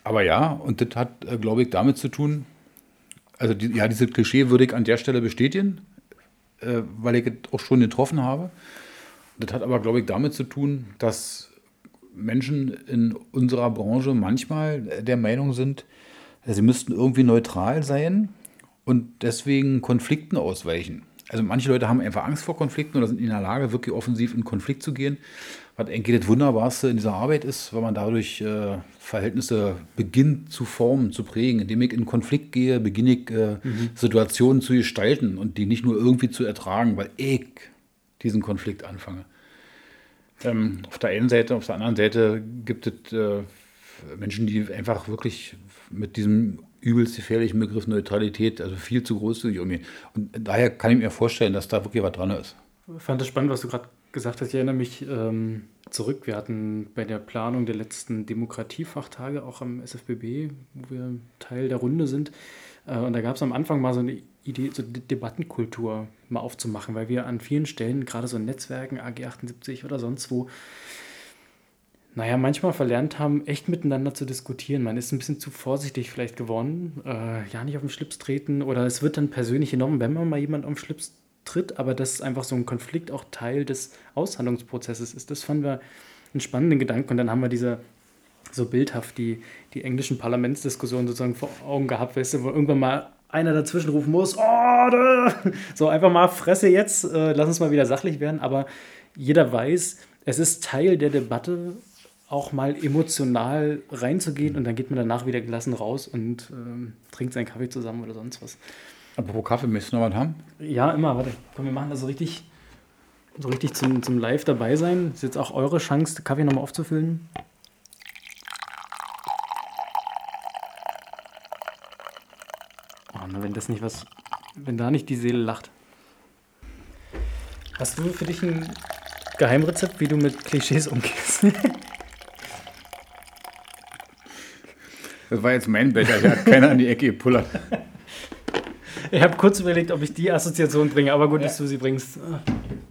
Aber ja, und das hat, äh, glaube ich, damit zu tun, also die, ja, dieses Klischee würde ich an der Stelle bestätigen äh, weil ich auch schon getroffen habe. Das hat aber, glaube ich, damit zu tun, dass Menschen in unserer Branche manchmal der Meinung sind, sie müssten irgendwie neutral sein und deswegen Konflikten ausweichen. Also manche Leute haben einfach Angst vor Konflikten oder sind in der Lage, wirklich offensiv in Konflikt zu gehen. Was eigentlich das Wunderbarste in dieser Arbeit ist, weil man dadurch äh, Verhältnisse beginnt zu formen, zu prägen. Indem ich in Konflikt gehe, beginne ich äh, mhm. Situationen zu gestalten und die nicht nur irgendwie zu ertragen, weil ich diesen Konflikt anfange. Ähm, auf der einen Seite, auf der anderen Seite gibt es äh, Menschen, die einfach wirklich mit diesem übelst gefährlichen Begriff Neutralität, also viel zu großzügig umgehen. Und daher kann ich mir vorstellen, dass da wirklich was dran ist. Ich fand es spannend, was du gerade gesagt hast. Ich erinnere mich ähm, zurück. Wir hatten bei der Planung der letzten Demokratiefachtage auch am SFBB, wo wir Teil der Runde sind. Äh, und da gab es am Anfang mal so eine Idee, so eine Debattenkultur mal aufzumachen, weil wir an vielen Stellen, gerade so in Netzwerken, AG78 oder sonst wo, naja, manchmal verlernt haben, echt miteinander zu diskutieren. Man ist ein bisschen zu vorsichtig vielleicht geworden, äh, ja nicht auf den Schlips treten. Oder es wird dann persönlich genommen, wenn man mal jemand auf den Schlips tritt, aber dass einfach so ein Konflikt auch Teil des Aushandlungsprozesses ist. Das fanden wir einen spannenden Gedanken. Und dann haben wir diese so bildhaft die, die englischen Parlamentsdiskussionen sozusagen vor Augen gehabt, weißt du, wo irgendwann mal einer dazwischen rufen muss, oh, (laughs) so einfach mal Fresse jetzt, äh, lass uns mal wieder sachlich werden, aber jeder weiß, es ist Teil der Debatte auch mal emotional reinzugehen und dann geht man danach wieder gelassen raus und ähm, trinkt seinen Kaffee zusammen oder sonst was. Apropos Kaffee, möchtest du noch was haben? Ja, immer. Warte, komm, wir machen das so richtig, so richtig zum, zum Live dabei sein. Ist jetzt auch eure Chance, den Kaffee nochmal aufzufüllen. Oh, na, wenn das nicht was, wenn da nicht die Seele lacht. Hast du für dich ein Geheimrezept, wie du mit Klischees umgehst? (laughs) Das war jetzt mein Becher, hier hat keiner an die Ecke gepullert. (laughs) Ich habe kurz überlegt, ob ich die Assoziation bringe, aber gut, ja. dass du sie bringst.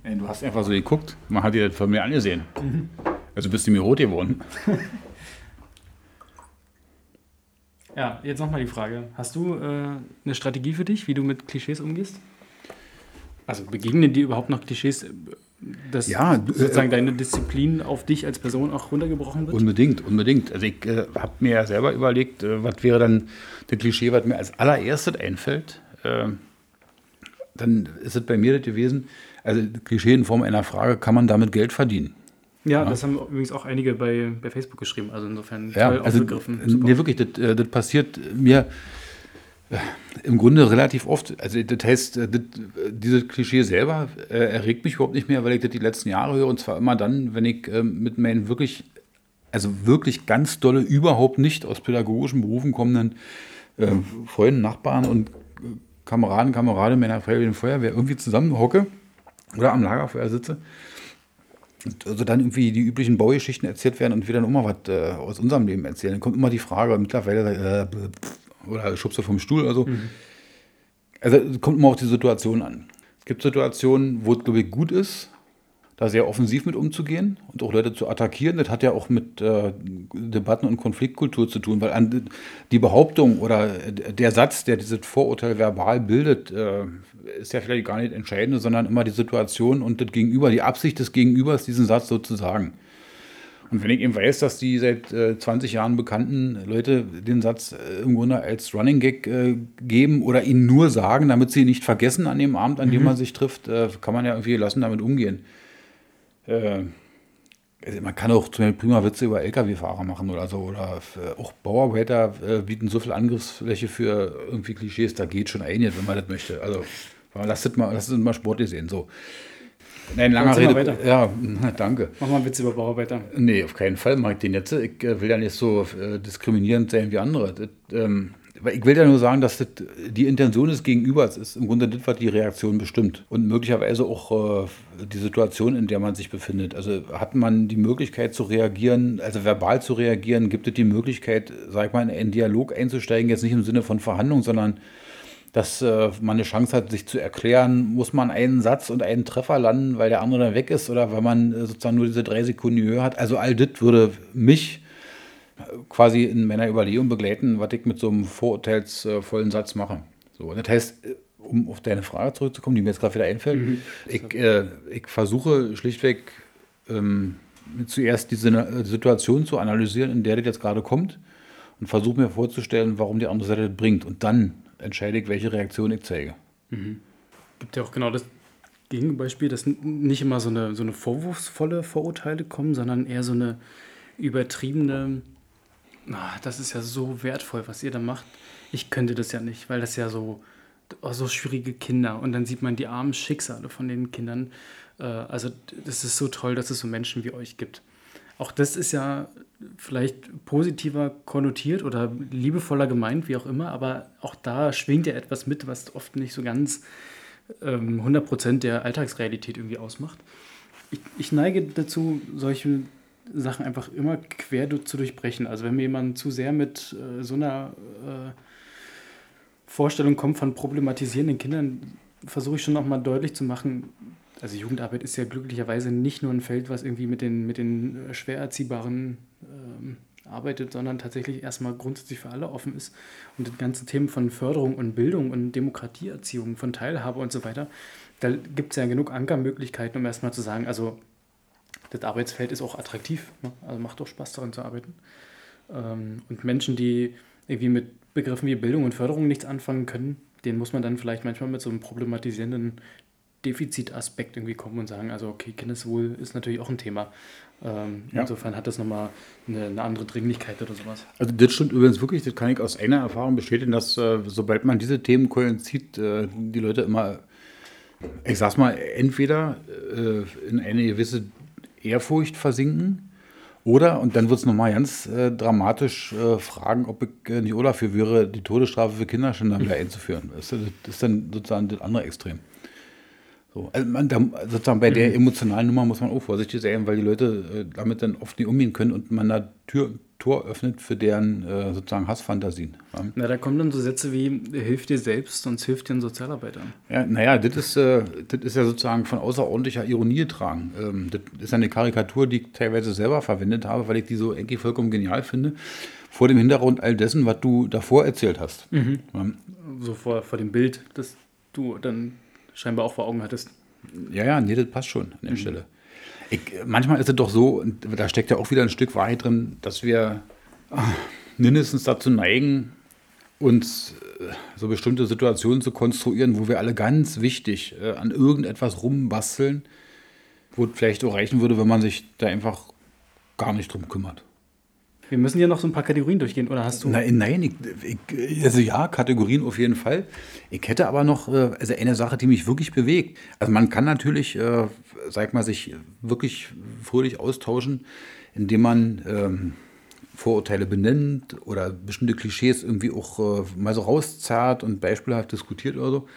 Du hast einfach so geguckt, man hat dir das von mir angesehen. Mhm. Also bist du mir rot geworden. (laughs) Ja, jetzt nochmal die Frage. Hast du äh, eine Strategie für dich, wie du mit Klischees umgehst? Also begegnen dir überhaupt noch Klischees dass ja, sozusagen äh, deine Disziplin auf dich als Person auch runtergebrochen wird? Unbedingt, unbedingt. Also ich äh, habe mir ja selber überlegt, äh, was wäre dann der Klischee, was mir als allererstes einfällt. Äh, dann ist es bei mir das gewesen, also Klischee in Form einer Frage, kann man damit Geld verdienen? Ja, ja, das haben übrigens auch einige bei, bei Facebook geschrieben, also insofern ja, toll also, aufgegriffen. Nee, wirklich, das, äh, das passiert mir im Grunde relativ oft. Also das heißt, äh, das, dieses Klischee selber äh, erregt mich überhaupt nicht mehr, weil ich das die letzten Jahre höre. Und zwar immer dann, wenn ich äh, mit meinen wirklich also wirklich ganz dolle, überhaupt nicht aus pädagogischen Berufen kommenden äh, Freunden, Nachbarn und äh, Kameraden, Kameraden meiner Freiwilligen Feuerwehr irgendwie zusammen hocke oder am Lagerfeuer sitze. Und also dann irgendwie die üblichen Baugeschichten erzählt werden und wir dann immer was äh, aus unserem Leben erzählen. Dann kommt immer die Frage, mittlerweile, äh, oder schubst du vom Stuhl oder so. Mhm. Also kommt immer auf die Situation an. Es gibt Situationen, wo es, glaube ich, gut ist, da sehr offensiv mit umzugehen und auch Leute zu attackieren. Das hat ja auch mit äh, Debatten und Konfliktkultur zu tun, weil an, die Behauptung oder der Satz, der dieses Vorurteil verbal bildet, äh, ist ja vielleicht gar nicht entscheidend, sondern immer die Situation und das Gegenüber, die Absicht des Gegenübers, diesen Satz so zu sagen. Und wenn ich eben weiß, dass die seit äh, 20 Jahren bekannten Leute den Satz äh, im Grunde als Running Gag äh, geben oder ihn nur sagen, damit sie ihn nicht vergessen an dem Abend, an dem mhm. man sich trifft, äh, kann man ja irgendwie lassen damit umgehen. Äh, also man kann auch zum Beispiel prima Witze über Lkw-Fahrer machen oder so. Oder auch Bauarbeiter äh, bieten so viel Angriffsfläche für irgendwie Klischees, da geht schon einiges, wenn man das möchte. Also lasst es mal, lasst es mal sportlich sehen. So. Nein, langer Rede. Weiter. Ja, danke. Mach mal einen Witz über Bauarbeiter. Nee, auf keinen Fall mache ich den jetzt. Ich äh, will ja nicht so äh, diskriminierend sein wie andere. Das, ähm, ich will ja nur sagen, dass das die Intention des Gegenübers ist im Grunde das, was die Reaktion bestimmt. Und möglicherweise auch äh, die Situation, in der man sich befindet. Also hat man die Möglichkeit zu reagieren, also verbal zu reagieren, gibt es die Möglichkeit, sag ich mal, in einen Dialog einzusteigen, jetzt nicht im Sinne von Verhandlung, sondern dass äh, man eine Chance hat, sich zu erklären, muss man einen Satz und einen Treffer landen, weil der andere dann weg ist oder weil man äh, sozusagen nur diese drei Sekunden Höhe hat. Also all das würde mich äh, quasi in meiner Überlegung begleiten, was ich mit so einem vorurteilsvollen Satz mache. So, das heißt, äh, um auf deine Frage zurückzukommen, die mir jetzt gerade wieder einfällt, mhm. ich, äh, ich, versuche schlichtweg ähm, zuerst diese Situation zu analysieren, in der das jetzt gerade kommt und versuche mir vorzustellen, warum die andere Seite das bringt und dann entscheide ich, welche Reaktion ich zeige. Mhm. Gibt ja auch genau das Gegenbeispiel, dass nicht immer so eine, so eine vorwurfsvolle Vorurteile kommen, sondern eher so eine übertriebene, ah, das ist ja so wertvoll, was ihr da macht. Ich könnte das ja nicht, weil das ja so, oh, so schwierige Kinder und dann sieht man die armen Schicksale von den Kindern. Äh, also das ist so toll, dass es so Menschen wie euch gibt. Auch das ist ja vielleicht positiver konnotiert oder liebevoller gemeint, wie auch immer, aber auch da schwingt ja etwas mit, was oft nicht so ganz ähm, 100% der Alltagsrealität irgendwie ausmacht. Ich, ich, neige dazu, solche Sachen einfach immer quer zu durchbrechen. Also wenn mir jemand zu sehr mit äh, so einer äh, Vorstellung kommt von problematisierenden Kindern, versuche ich schon nochmal deutlich zu machen, also Jugendarbeit ist ja glücklicherweise nicht nur ein Feld, was irgendwie mit den, mit den schwer erziehbaren ähm, arbeitet, sondern tatsächlich erstmal grundsätzlich für alle offen ist. Und die ganzen Themen von Förderung und Bildung und Demokratieerziehung, von Teilhabe und so weiter, da gibt es ja genug Ankermöglichkeiten, um erstmal zu sagen, also das Arbeitsfeld ist auch attraktiv, ne? also macht doch Spaß daran zu arbeiten. Ähm, und Menschen, die irgendwie mit Begriffen wie Bildung und Förderung nichts anfangen können, denen muss man dann vielleicht manchmal mit so einem problematisierenden Defizitaspekt irgendwie kommen und sagen, also okay, Kindeswohl ist natürlich auch ein Thema. Ähm, ja. Insofern hat das nochmal eine, eine andere Dringlichkeit oder sowas. Also das stimmt übrigens wirklich, das kann ich aus einer Erfahrung bestätigen, dass äh, sobald man diese Themen zieht, äh, die Leute immer, ich sag's mal, entweder äh, in eine gewisse Ehrfurcht versinken oder, und dann wird es nochmal ganz äh, dramatisch äh, fragen, ob ich äh, nicht oder dafür wäre, die Todesstrafe für Kinderschänder wieder einzuführen. Das, das ist dann sozusagen das andere Extrem. So, also man, da, sozusagen bei der mhm. emotionalen Nummer muss man auch vorsichtig sein, weil die Leute äh, damit dann oft nicht umgehen können und man da Tür, Tor öffnet für deren äh, sozusagen Hassfantasien. Ja. Na, da kommen dann so Sätze wie, hilf dir selbst, sonst hilft dir ein Sozialarbeiter. Ja, naja, das ist, äh, das ist ja sozusagen von außerordentlicher Ironie getragen. Ähm, das ist eine Karikatur, die ich teilweise selber verwendet habe, weil ich die so eigentlich vollkommen genial finde. Vor dem Hintergrund all dessen, was du davor erzählt hast. Mhm. Ja. So vor, vor dem Bild, das du dann scheinbar auch vor Augen hattest. Ja, ja, nee, das passt schon an der mhm. Stelle. Ich, manchmal ist es doch so, und da steckt ja auch wieder ein Stück Wahrheit drin, dass wir ah, mindestens dazu neigen, uns äh, so bestimmte Situationen zu konstruieren, wo wir alle ganz wichtig äh, an irgendetwas rumbasteln, wo es vielleicht auch reichen würde, wenn man sich da einfach gar nicht drum kümmert. Wir müssen hier noch so ein paar Kategorien durchgehen, oder hast du? Nein, nein ich, ich, also ja, Kategorien auf jeden Fall. Ich hätte aber noch äh, also eine Sache, die mich wirklich bewegt. Also man kann natürlich, äh, sag mal, sich wirklich fröhlich austauschen, indem man ähm, Vorurteile benennt oder bestimmte Klischees irgendwie auch äh, mal so rauszerrt und beispielhaft diskutiert oder so.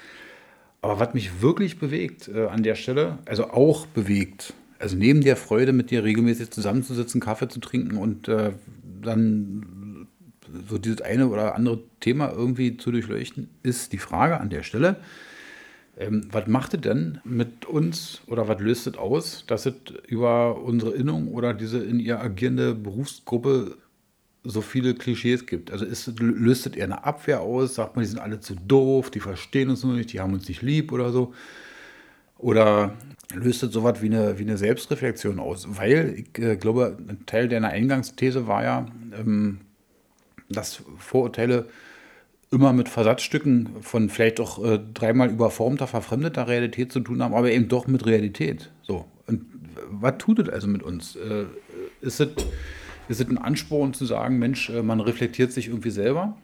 Aber was mich wirklich bewegt äh, an der Stelle, also auch bewegt, also neben der Freude, mit dir regelmäßig zusammenzusitzen, Kaffee zu trinken und äh, dann so dieses eine oder andere Thema irgendwie zu durchleuchten, ist die Frage an der Stelle, ähm, was macht es denn mit uns oder was löst es aus, dass es über unsere Innung oder diese in ihr agierende Berufsgruppe so viele Klischees gibt. Also ist, löst es eher eine Abwehr aus? Sagt man, die sind alle zu doof, die verstehen uns nur nicht, die haben uns nicht lieb oder so? Oder löst es sowas wie eine, wie eine Selbstreflexion aus? Weil ich äh, glaube, ein Teil deiner Eingangsthese war ja, ähm, dass Vorurteile immer mit Versatzstücken von vielleicht auch äh, dreimal überformter, verfremdeter Realität zu tun haben, aber eben doch mit Realität. So. Und was tut es also mit uns? Äh, ist es ein Ansporn zu sagen, Mensch, äh, man reflektiert sich irgendwie selber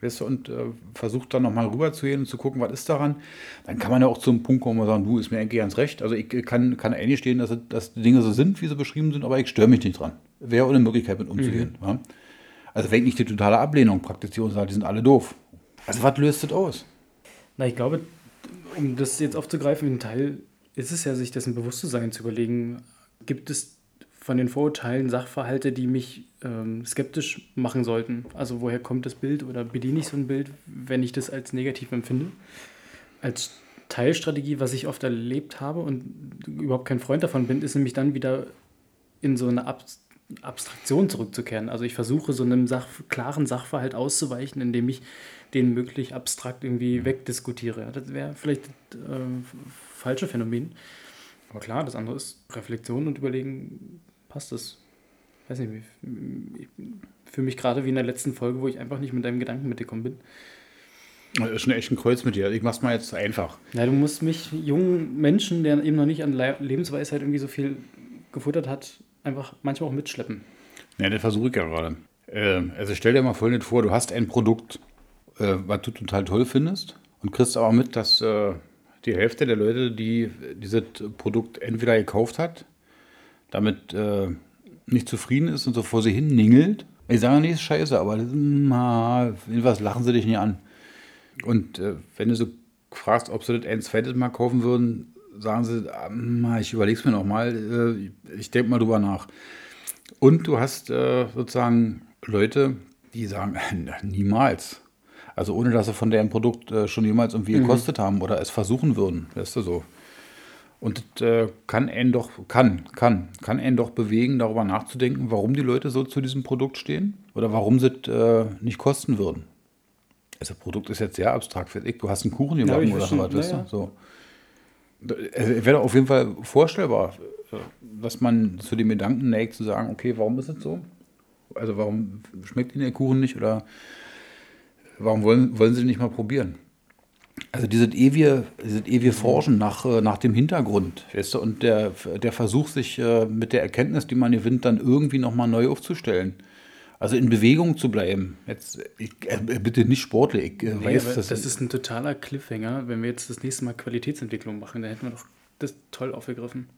weißt du, und äh, versucht dann nochmal rüberzugehen und zu gucken, was ist daran. Dann kann man ja auch zum Punkt kommen und sagen, du, ist mir eigentlich ganz recht. Also ich kann, kann stehen, dass, dass die Dinge so sind, wie sie beschrieben sind, aber ich störe mich nicht dran. Wäre eine Möglichkeit, mit umzugehen. Mhm. Ja? Also wenn ich die totale Ablehnung praktiziere und sage, die sind alle doof. Also was löst das aus? Na, ich glaube, um das jetzt aufzugreifen, ein Teil ist es ja, sich dessen bewusst zu sein, zu überlegen, gibt es von den Vorurteilen Sachverhalte, die mich ähm, skeptisch machen sollten. Also woher kommt das Bild oder bediene ich so ein Bild, wenn ich das als negativ empfinde? Als Teilstrategie, was ich oft erlebt habe und überhaupt kein Freund davon bin, ist nämlich dann wieder in so eine Ab Abstraktion zurückzukehren. Also ich versuche so einem Sach klaren Sachverhalt auszuweichen, indem ich den möglich abstrakt irgendwie wegdiskutiere. Das wäre vielleicht das äh, falsche Phänomen. Aber klar, das andere ist Reflexion und überlegen, passt das. Weiß nicht, ich fühle mich gerade wie in der letzten Folge, wo ich einfach nicht mit deinem Gedanken mitgekommen bin. Das ist schon echt ein Kreuz mit dir. Ich mach's mal jetzt einfach. Ja, du musst mich, jungen Menschen, der eben noch nicht an Lebensweisheit irgendwie so viel gefuttert hat, einfach manchmal auch mitschleppen. Ja, das versuche ich ja gerade. Äh, also stell dir mal folgendes vor, du hast ein Produkt, äh, was du total toll findest und kriegst aber mit, dass äh, die Hälfte der Leute, die dieses Produkt entweder gekauft hat damit äh, nicht zufrieden ist und so vor sich hin ningelt. Ich sage nicht, ist scheiße, aber na, was lachen sie dich nicht an. Und äh, wenn du so fragst, ob sie das ein zweites Mal kaufen würden, sagen sie, ah, ich überlege es mir nochmal, äh, ich denke mal drüber nach. Und du hast äh, sozusagen Leute, die sagen, (laughs) niemals. Also ohne, dass sie von deren Produkt äh, schon jemals irgendwie mhm. gekostet haben oder es versuchen würden, weißt du so. Und das äh, kann einen doch, kann, kann, kann einen doch bewegen, darüber nachzudenken, warum die Leute so zu diesem Produkt stehen oder warum sie es äh, nicht kosten würden. Also das Produkt ist jetzt sehr abstrakt. Du hast einen Kuchen gebacken ja, oder so was, weißt du? So. Also, wäre auf jeden Fall vorstellbar, äh, dass man zu dem Gedanken neigt, zu sagen, okay, warum ist es so? Also warum schmeckt Ihnen der Kuchen nicht oder warum wollen, wollen Sie den nicht mal probieren? Also dieses ewige, dieses ewige Forschen nach, äh, nach dem Hintergrund, weißt du, und der, der Versuch, sich äh, mit der Erkenntnis, die man gewinnt, dann irgendwie nochmal neu aufzustellen. Also in Bewegung zu bleiben. Jetzt, ich, äh, bitte nicht sportlich. Ich nee, weiß, das, ist ein totaler Cliffhanger. Wenn wir jetzt das nächste Mal Qualitätsentwicklung machen, dann hätten wir doch das toll aufgegriffen.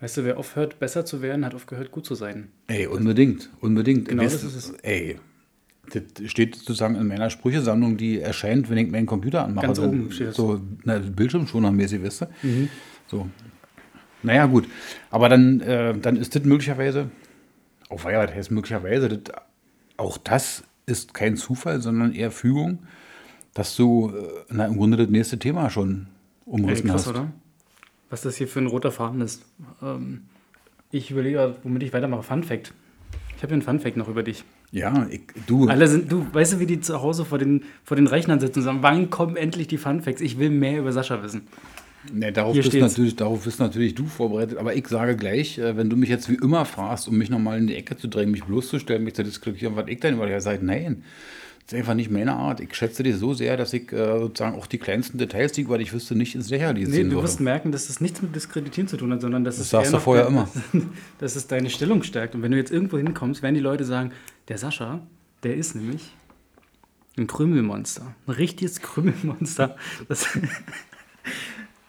Weißt du, wer aufhört, besser zu werden, hat aufgehört, gut zu sein. Ey, unbedingt, unbedingt. Genau, das ist es. Ey, das steht sozusagen in meiner Sprüchesammlung, die erscheint, wenn ich meinen Computer anmache. Ganz oben steht das. So na, Bildschirmschonermäßig, weißt du? Mhm. So. Naja, gut. Aber dann, äh, dann ist das möglicherweise, auch ja, das heißt möglicherweise, das, auch das ist kein Zufall, sondern eher Fügung, dass du äh, na, im Grunde das nächste Thema schon umrissen Ey, krass, hast. Oder? Was das hier für ein roter Faden ist. Ähm, ich überlege, womit ich weitermache. Fun Fact. Ich habe hier einen Fun Fact noch über dich. Ja, ich, du. Alle sind, du, weißt du, wie die zu Hause vor den, vor den Rechnern sitzen und sagen, wann kommen endlich die Funfacts? Ich will mehr über Sascha wissen. Nee, darauf, bist natürlich, darauf bist natürlich du vorbereitet. Aber ich sage gleich, äh, wenn du mich jetzt wie immer fragst, um mich nochmal in die Ecke zu drängen, mich bloßzustellen, mich zu diskutieren, was ich denn über dir sage, nein. Das ist einfach nicht meine Art. Ich schätze dich so sehr, dass ich äh, sozusagen auch die kleinsten Details, die weil ich wüsste, nicht ins Lächerliche Nee, du würde. wirst merken, dass das nichts mit Diskreditieren zu tun hat, sondern dass Das es sagst du vorher (laughs) immer. dass es deine Stellung stärkt. Und wenn du jetzt irgendwo hinkommst, werden die Leute sagen, der Sascha, der ist nämlich ein Krümelmonster. Ein richtiges Krümelmonster. Das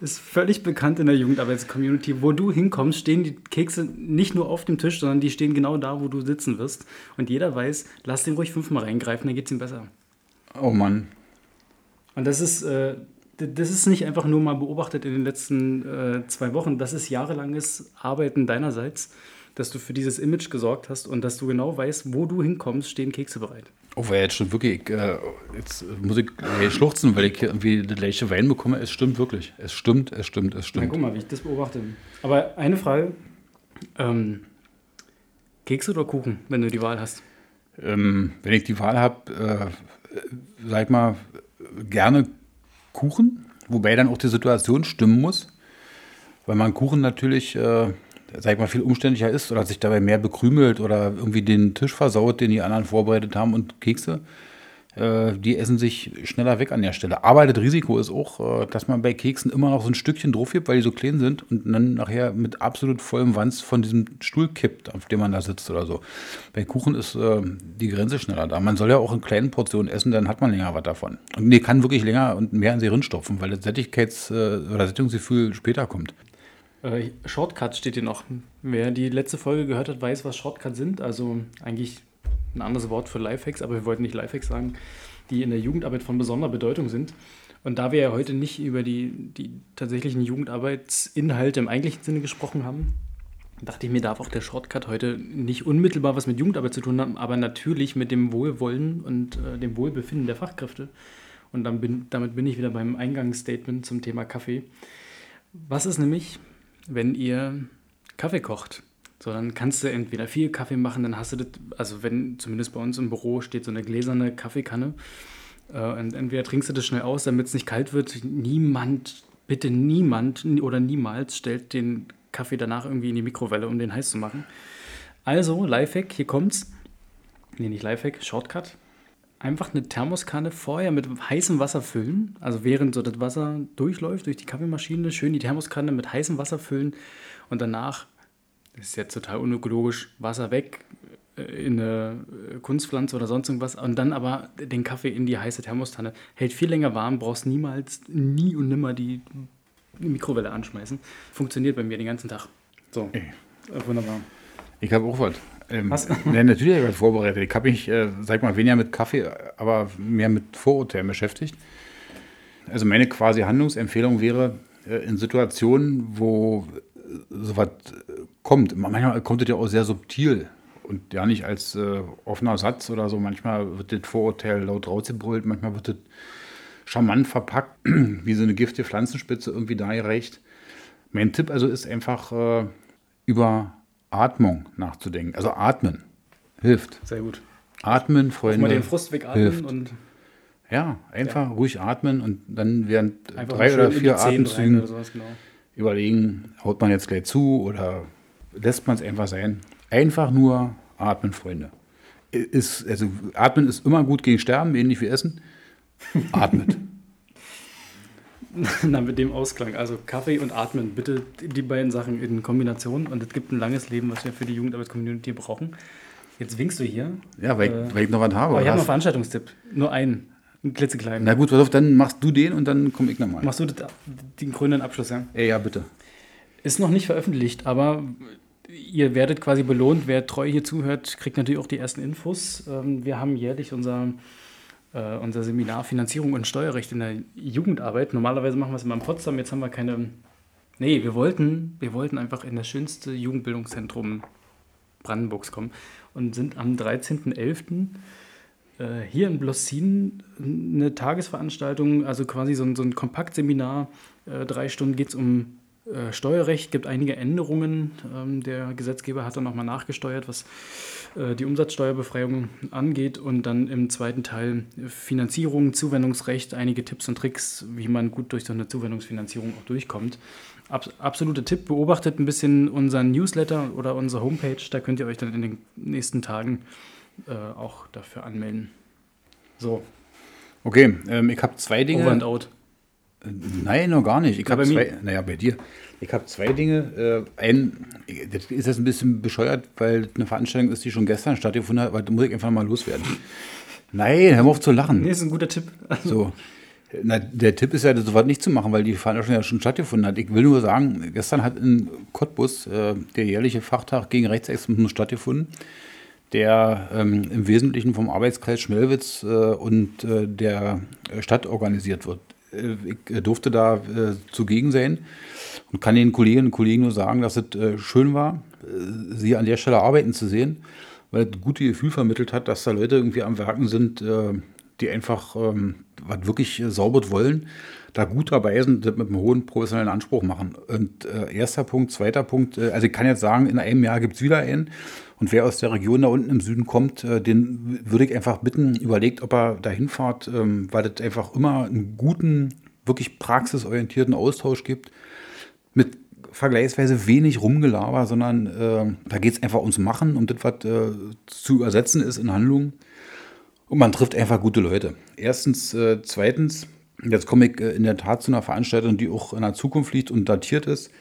ist völlig bekannt in der Jugendarbeits-Community. Wo du hinkommst, stehen die Kekse nicht nur auf dem Tisch, sondern die stehen genau da, wo du sitzen wirst. Und jeder weiß, lass den ruhig fünfmal reingreifen, dann geht es ihm besser. Oh Mann. Und das ist, äh, das ist nicht einfach nur mal beobachtet in den letzten äh, zwei Wochen. Das ist jahrelanges Arbeiten deinerseits, dass du für dieses Image gesorgt hast und dass du genau weißt, wo du hinkommst, stehen Kekse bereit. Oh, weil jetzt stimmt wirklich. Ich, äh, jetzt muss ich äh, schluchzen, weil ich irgendwie das gleiche Wein bekomme. Es stimmt wirklich. Es stimmt, es stimmt, es Na, stimmt. guck mal, wie ich das beobachte. Aber eine Frage: ähm, Kekse oder Kuchen, wenn du die Wahl hast? Ähm, wenn ich die Wahl habe, äh, sag ich mal, gerne Kuchen, wobei dann auch die Situation stimmen muss, weil man Kuchen natürlich, äh, sag ich mal, viel umständlicher ist oder sich dabei mehr bekrümelt oder irgendwie den Tisch versaut, den die anderen vorbereitet haben und Kekse, äh, die essen sich schneller weg an der Stelle. Aber das Risiko ist auch, äh, dass man bei Keksen immer noch so ein Stückchen drauf gibt, weil die so klein sind und dann nachher mit absolut vollem Wanz von diesem Stuhl kippt, auf dem man da sitzt oder so. Bei Kuchen ist äh, die Grenze schneller da. Man soll ja auch in kleinen Portionen essen, dann hat man länger was davon. Und nee, kann wirklich länger und mehr in sich rinstopfen, weil das Sättigkeits- äh, oder Sättigungsgefühl später kommt. Äh, Shortcuts steht hier noch. Wer die letzte Folge gehört hat, weiß, was Shortcuts sind. Also eigentlich ein anderes Wort für Lifehacks, aber wir wollten nicht Lifehacks sagen, die in der Jugendarbeit von besonderer Bedeutung sind. Und da wir ja heute nicht über die, die tatsächlichen Jugendarbeitsinhalte im eigentlichen Sinne gesprochen haben, dachte ich mir, darf auch der Shortcut heute nicht unmittelbar was mit Jugendarbeit zu tun haben, aber natürlich mit dem Wohlwollen und äh, dem Wohlbefinden der Fachkräfte. Und bin, damit bin ich wieder beim Eingangsstatement zum Thema Kaffee. Was ist nämlich, wenn ihr Kaffee kocht? So, dann kannst du entweder viel Kaffee machen, dann hast du das, also wenn zumindest bei uns im Büro steht so eine gläserne Kaffeekanne. Äh, und entweder trinkst du das schnell aus, damit es nicht kalt wird. Niemand, bitte niemand oder niemals stellt den Kaffee danach irgendwie in die Mikrowelle, um den heiß zu machen. Also, Lifehack, hier kommt's. Nee, nicht Lifehack, Shortcut. Einfach eine Thermoskanne vorher mit heißem Wasser füllen. Also während so das Wasser durchläuft durch die Kaffeemaschine, schön die Thermoskanne mit heißem Wasser füllen und danach, das ist jetzt total unökologisch, Wasser weg äh, in eine äh, Kunstpflanze oder sonst irgendwas und dann aber den Kaffee in die heiße Thermostanne. Hält viel länger warm, brauchst niemals, nie und nimmer die Mikrowelle anschmeißen. Funktioniert bei mir den ganzen Tag. So, Ey. äh, wunderbar. Ich habe auch was. Ähm, Was? (laughs) nee, natürlich habe ich was vorbereitet. Ich habe mich, äh, sag mal, weniger mit Kaffee, aber mehr mit Vorurteilen beschäftigt. Also meine quasi Handlungsempfehlung wäre, äh, in Situationen, wo äh, sowas äh, kommt, manchmal kommt es ja auch sehr subtil und ja nicht als äh, offener Satz oder so. Manchmal wird das Vorurteil laut rausgebrüllt, manchmal wird das charmant verpackt, (clears throat) wie so eine giftige Pflanzenspitze irgendwie dargereicht. Mein Tipp also ist einfach äh, über Atmung nachzudenken. Also atmen hilft. Sehr gut. Atmen, Mal Freunde. den Frust wegatmen hilft. und Ja, einfach ruhig atmen und dann während einfach drei oder vier Atemzügen oder sowas, genau. überlegen, haut man jetzt gleich zu oder lässt man es einfach sein. Einfach nur atmen, Freunde. Ist, also, atmen ist immer gut gegen Sterben, ähnlich wie Essen. Atmet. (laughs) (laughs) Na, mit dem Ausklang. Also Kaffee und Atmen, bitte die beiden Sachen in Kombination. Und es gibt ein langes Leben, was wir für die Jugendarbeitscommunity brauchen. Jetzt winkst du hier. Ja, weil, Äh, ich, weil ich noch was habe. Aber ich habe noch? Veranstaltungstipp. Nur einen. Einen klitzekleinen. Na gut, pass auf, dann machst du den und dann komme ich nochmal. Machst du das, den krönenden Abschluss, ja? Ey, ja, bitte. Ist noch nicht veröffentlicht, aber ihr werdet quasi belohnt. Wer treu hier zuhört, kriegt natürlich auch die ersten Infos. Ähm, Wir haben jährlich unser, äh, unser Seminar Finanzierung und Steuerrecht in der Jugendarbeit. Normalerweise machen wir es immer in Potsdam. Jetzt haben wir keine. Nee, wir wollten, wir wollten einfach in das schönste Jugendbildungszentrum Brandenburgs kommen und sind am 13.11. äh, hier in Blossin eine Tagesveranstaltung, also quasi so ein, so ein Kompaktseminar. Äh, drei Stunden geht es um äh, Steuerrecht, gibt einige Änderungen. Ähm, der Gesetzgeber hat dann nochmal nachgesteuert, was äh, die Umsatzsteuerbefreiung angeht. Und dann im zweiten Teil Finanzierung, Zuwendungsrecht, einige Tipps und Tricks, wie man gut durch so eine Zuwendungsfinanzierung auch durchkommt. Abs absoluter Tipp, beobachtet ein bisschen unseren Newsletter oder unsere Homepage. Da könnt ihr euch dann in den nächsten Tagen äh, auch dafür anmelden. So, Okay, ähm, ich habe zwei Dinge. over and out. Nein, noch gar nicht. Ich habe zwei, naja, bei dir. Ich habe zwei Dinge. Äh, ein, das ist jetzt ein bisschen bescheuert, weil eine Veranstaltung ist, die schon gestern stattgefunden hat, aber da muss ich einfach mal loswerden. Nein, hör mal auf zu lachen. Nee, ist ein guter Tipp. (laughs) So. Na, der Tipp ist ja, das sowas nicht zu machen, weil die Veranstaltung ja schon stattgefunden hat. Ich will nur sagen, gestern hat in Cottbus äh, der jährliche Fachtag gegen Rechtsextremismus stattgefunden, der ähm, im Wesentlichen vom Arbeitskreis Schmelwitz äh, und äh, der Stadt organisiert wird. Ich äh, durfte da äh, zugegen sein und kann den Kolleginnen und Kollegen nur sagen, dass es äh, schön war, sie an der Stelle arbeiten zu sehen, weil es ein gutes Gefühl vermittelt hat, dass da Leute irgendwie am Werken sind, die einfach ähm, was wirklich äh, sauber wollen, da gut dabei sind, das mit einem hohen professionellen Anspruch machen. Und äh, erster Punkt, zweiter Punkt, äh, also ich kann jetzt sagen, in einem Jahr gibt es wieder einen. Und wer aus der Region da unten im Süden kommt, äh, den würde ich einfach bitten, überlegt, ob er da hinfahrt, ähm, weil das einfach immer einen guten, wirklich praxisorientierten Austausch gibt mit vergleichsweise wenig Rumgelaber, sondern äh, da geht es einfach ums Machen und das, was äh, zu übersetzen ist in Handlungen. Und man trifft einfach gute Leute. Erstens, äh, zweitens, jetzt komme ich äh, in der Tat zu einer Veranstaltung, die auch in der Zukunft liegt und datiert ist.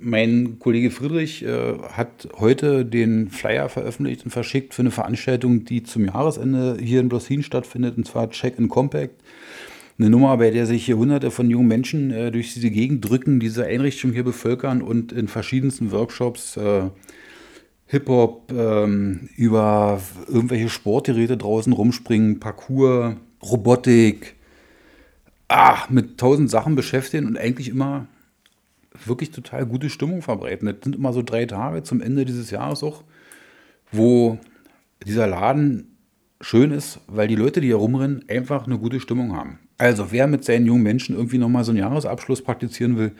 Mein Kollege Friedrich äh, hat heute den Flyer veröffentlicht und verschickt für eine Veranstaltung, die zum Jahresende hier in Blossin stattfindet, und zwar Check and Compact. Eine Nummer, bei der sich hier hunderte von jungen Menschen äh, durch diese Gegend drücken, diese Einrichtung hier bevölkern und in verschiedensten Workshops äh, Hip-Hop, ähm, über irgendwelche Sportgeräte draußen rumspringen, Parkour, Robotik, ah, mit tausend Sachen beschäftigen und eigentlich immer wirklich total gute Stimmung verbreiten. Das sind immer so drei Tage zum Ende dieses Jahres auch, wo dieser Laden schön ist, weil die Leute, die hier rumrennen, einfach eine gute Stimmung haben. Also wer mit seinen jungen Menschen irgendwie nochmal so einen Jahresabschluss praktizieren will,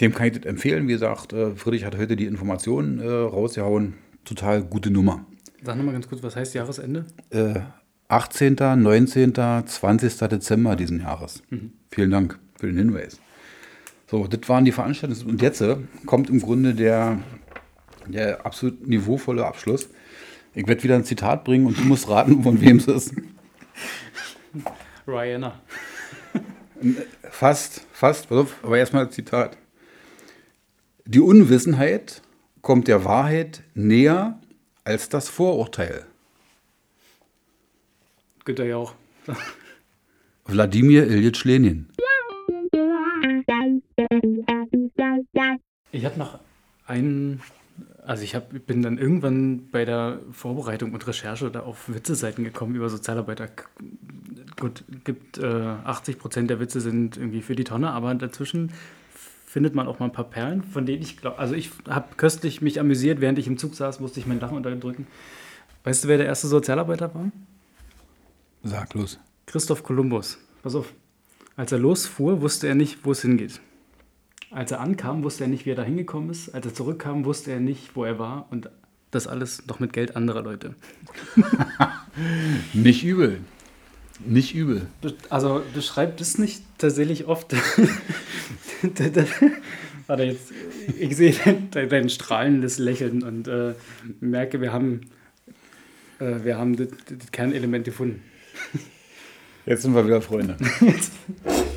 dem kann ich das empfehlen. Wie gesagt, äh, Friedrich hat heute die Informationen äh, rausgehauen. Total gute Nummer. Sag nochmal ganz kurz, was heißt Jahresende? Äh, 18., 19., 20. Dezember diesen Jahres. Vielen Dank für den Hinweis. So, das waren die Veranstaltungen. Und jetzt äh, kommt im Grunde der, der absolut niveauvolle Abschluss. Ich werde wieder ein Zitat bringen und du musst raten, von wem es ist. Rihanna. Fast, fast, pass auf, aber erstmal Zitat. Die Unwissenheit kommt der Wahrheit näher als das Vorurteil. Günther Jauch. Wladimir Ilyich Lenin. Ich hatte noch einen, also ich hab, bin dann irgendwann bei der Vorbereitung und Recherche da auf Witzeseiten gekommen über Sozialarbeiter. Gut, gibt äh, 80 Prozent der Witze sind irgendwie für die Tonne, aber dazwischen findet man auch mal ein paar Perlen, von denen ich glaube, also ich habe köstlich mich amüsiert, während ich im Zug saß, musste ich mein Lachen unterdrücken. Weißt du, wer der erste Sozialarbeiter war? Sag los. Christoph Kolumbus. Pass auf. Als er losfuhr, wusste er nicht, wo es hingeht. Als er ankam, wusste er nicht, wie er da hingekommen ist. Als er zurückkam, wusste er nicht, wo er war. Und das alles noch mit Geld anderer Leute. (laughs) Nicht übel. Nicht übel. Be- Also beschreibt es nicht tatsächlich oft. (laughs) Warte jetzt, ich sehe dein, dein strahlendes Lächeln und äh, merke, wir haben, äh, wir haben das, das Kernelement gefunden. Jetzt sind wir wieder Freunde. (laughs)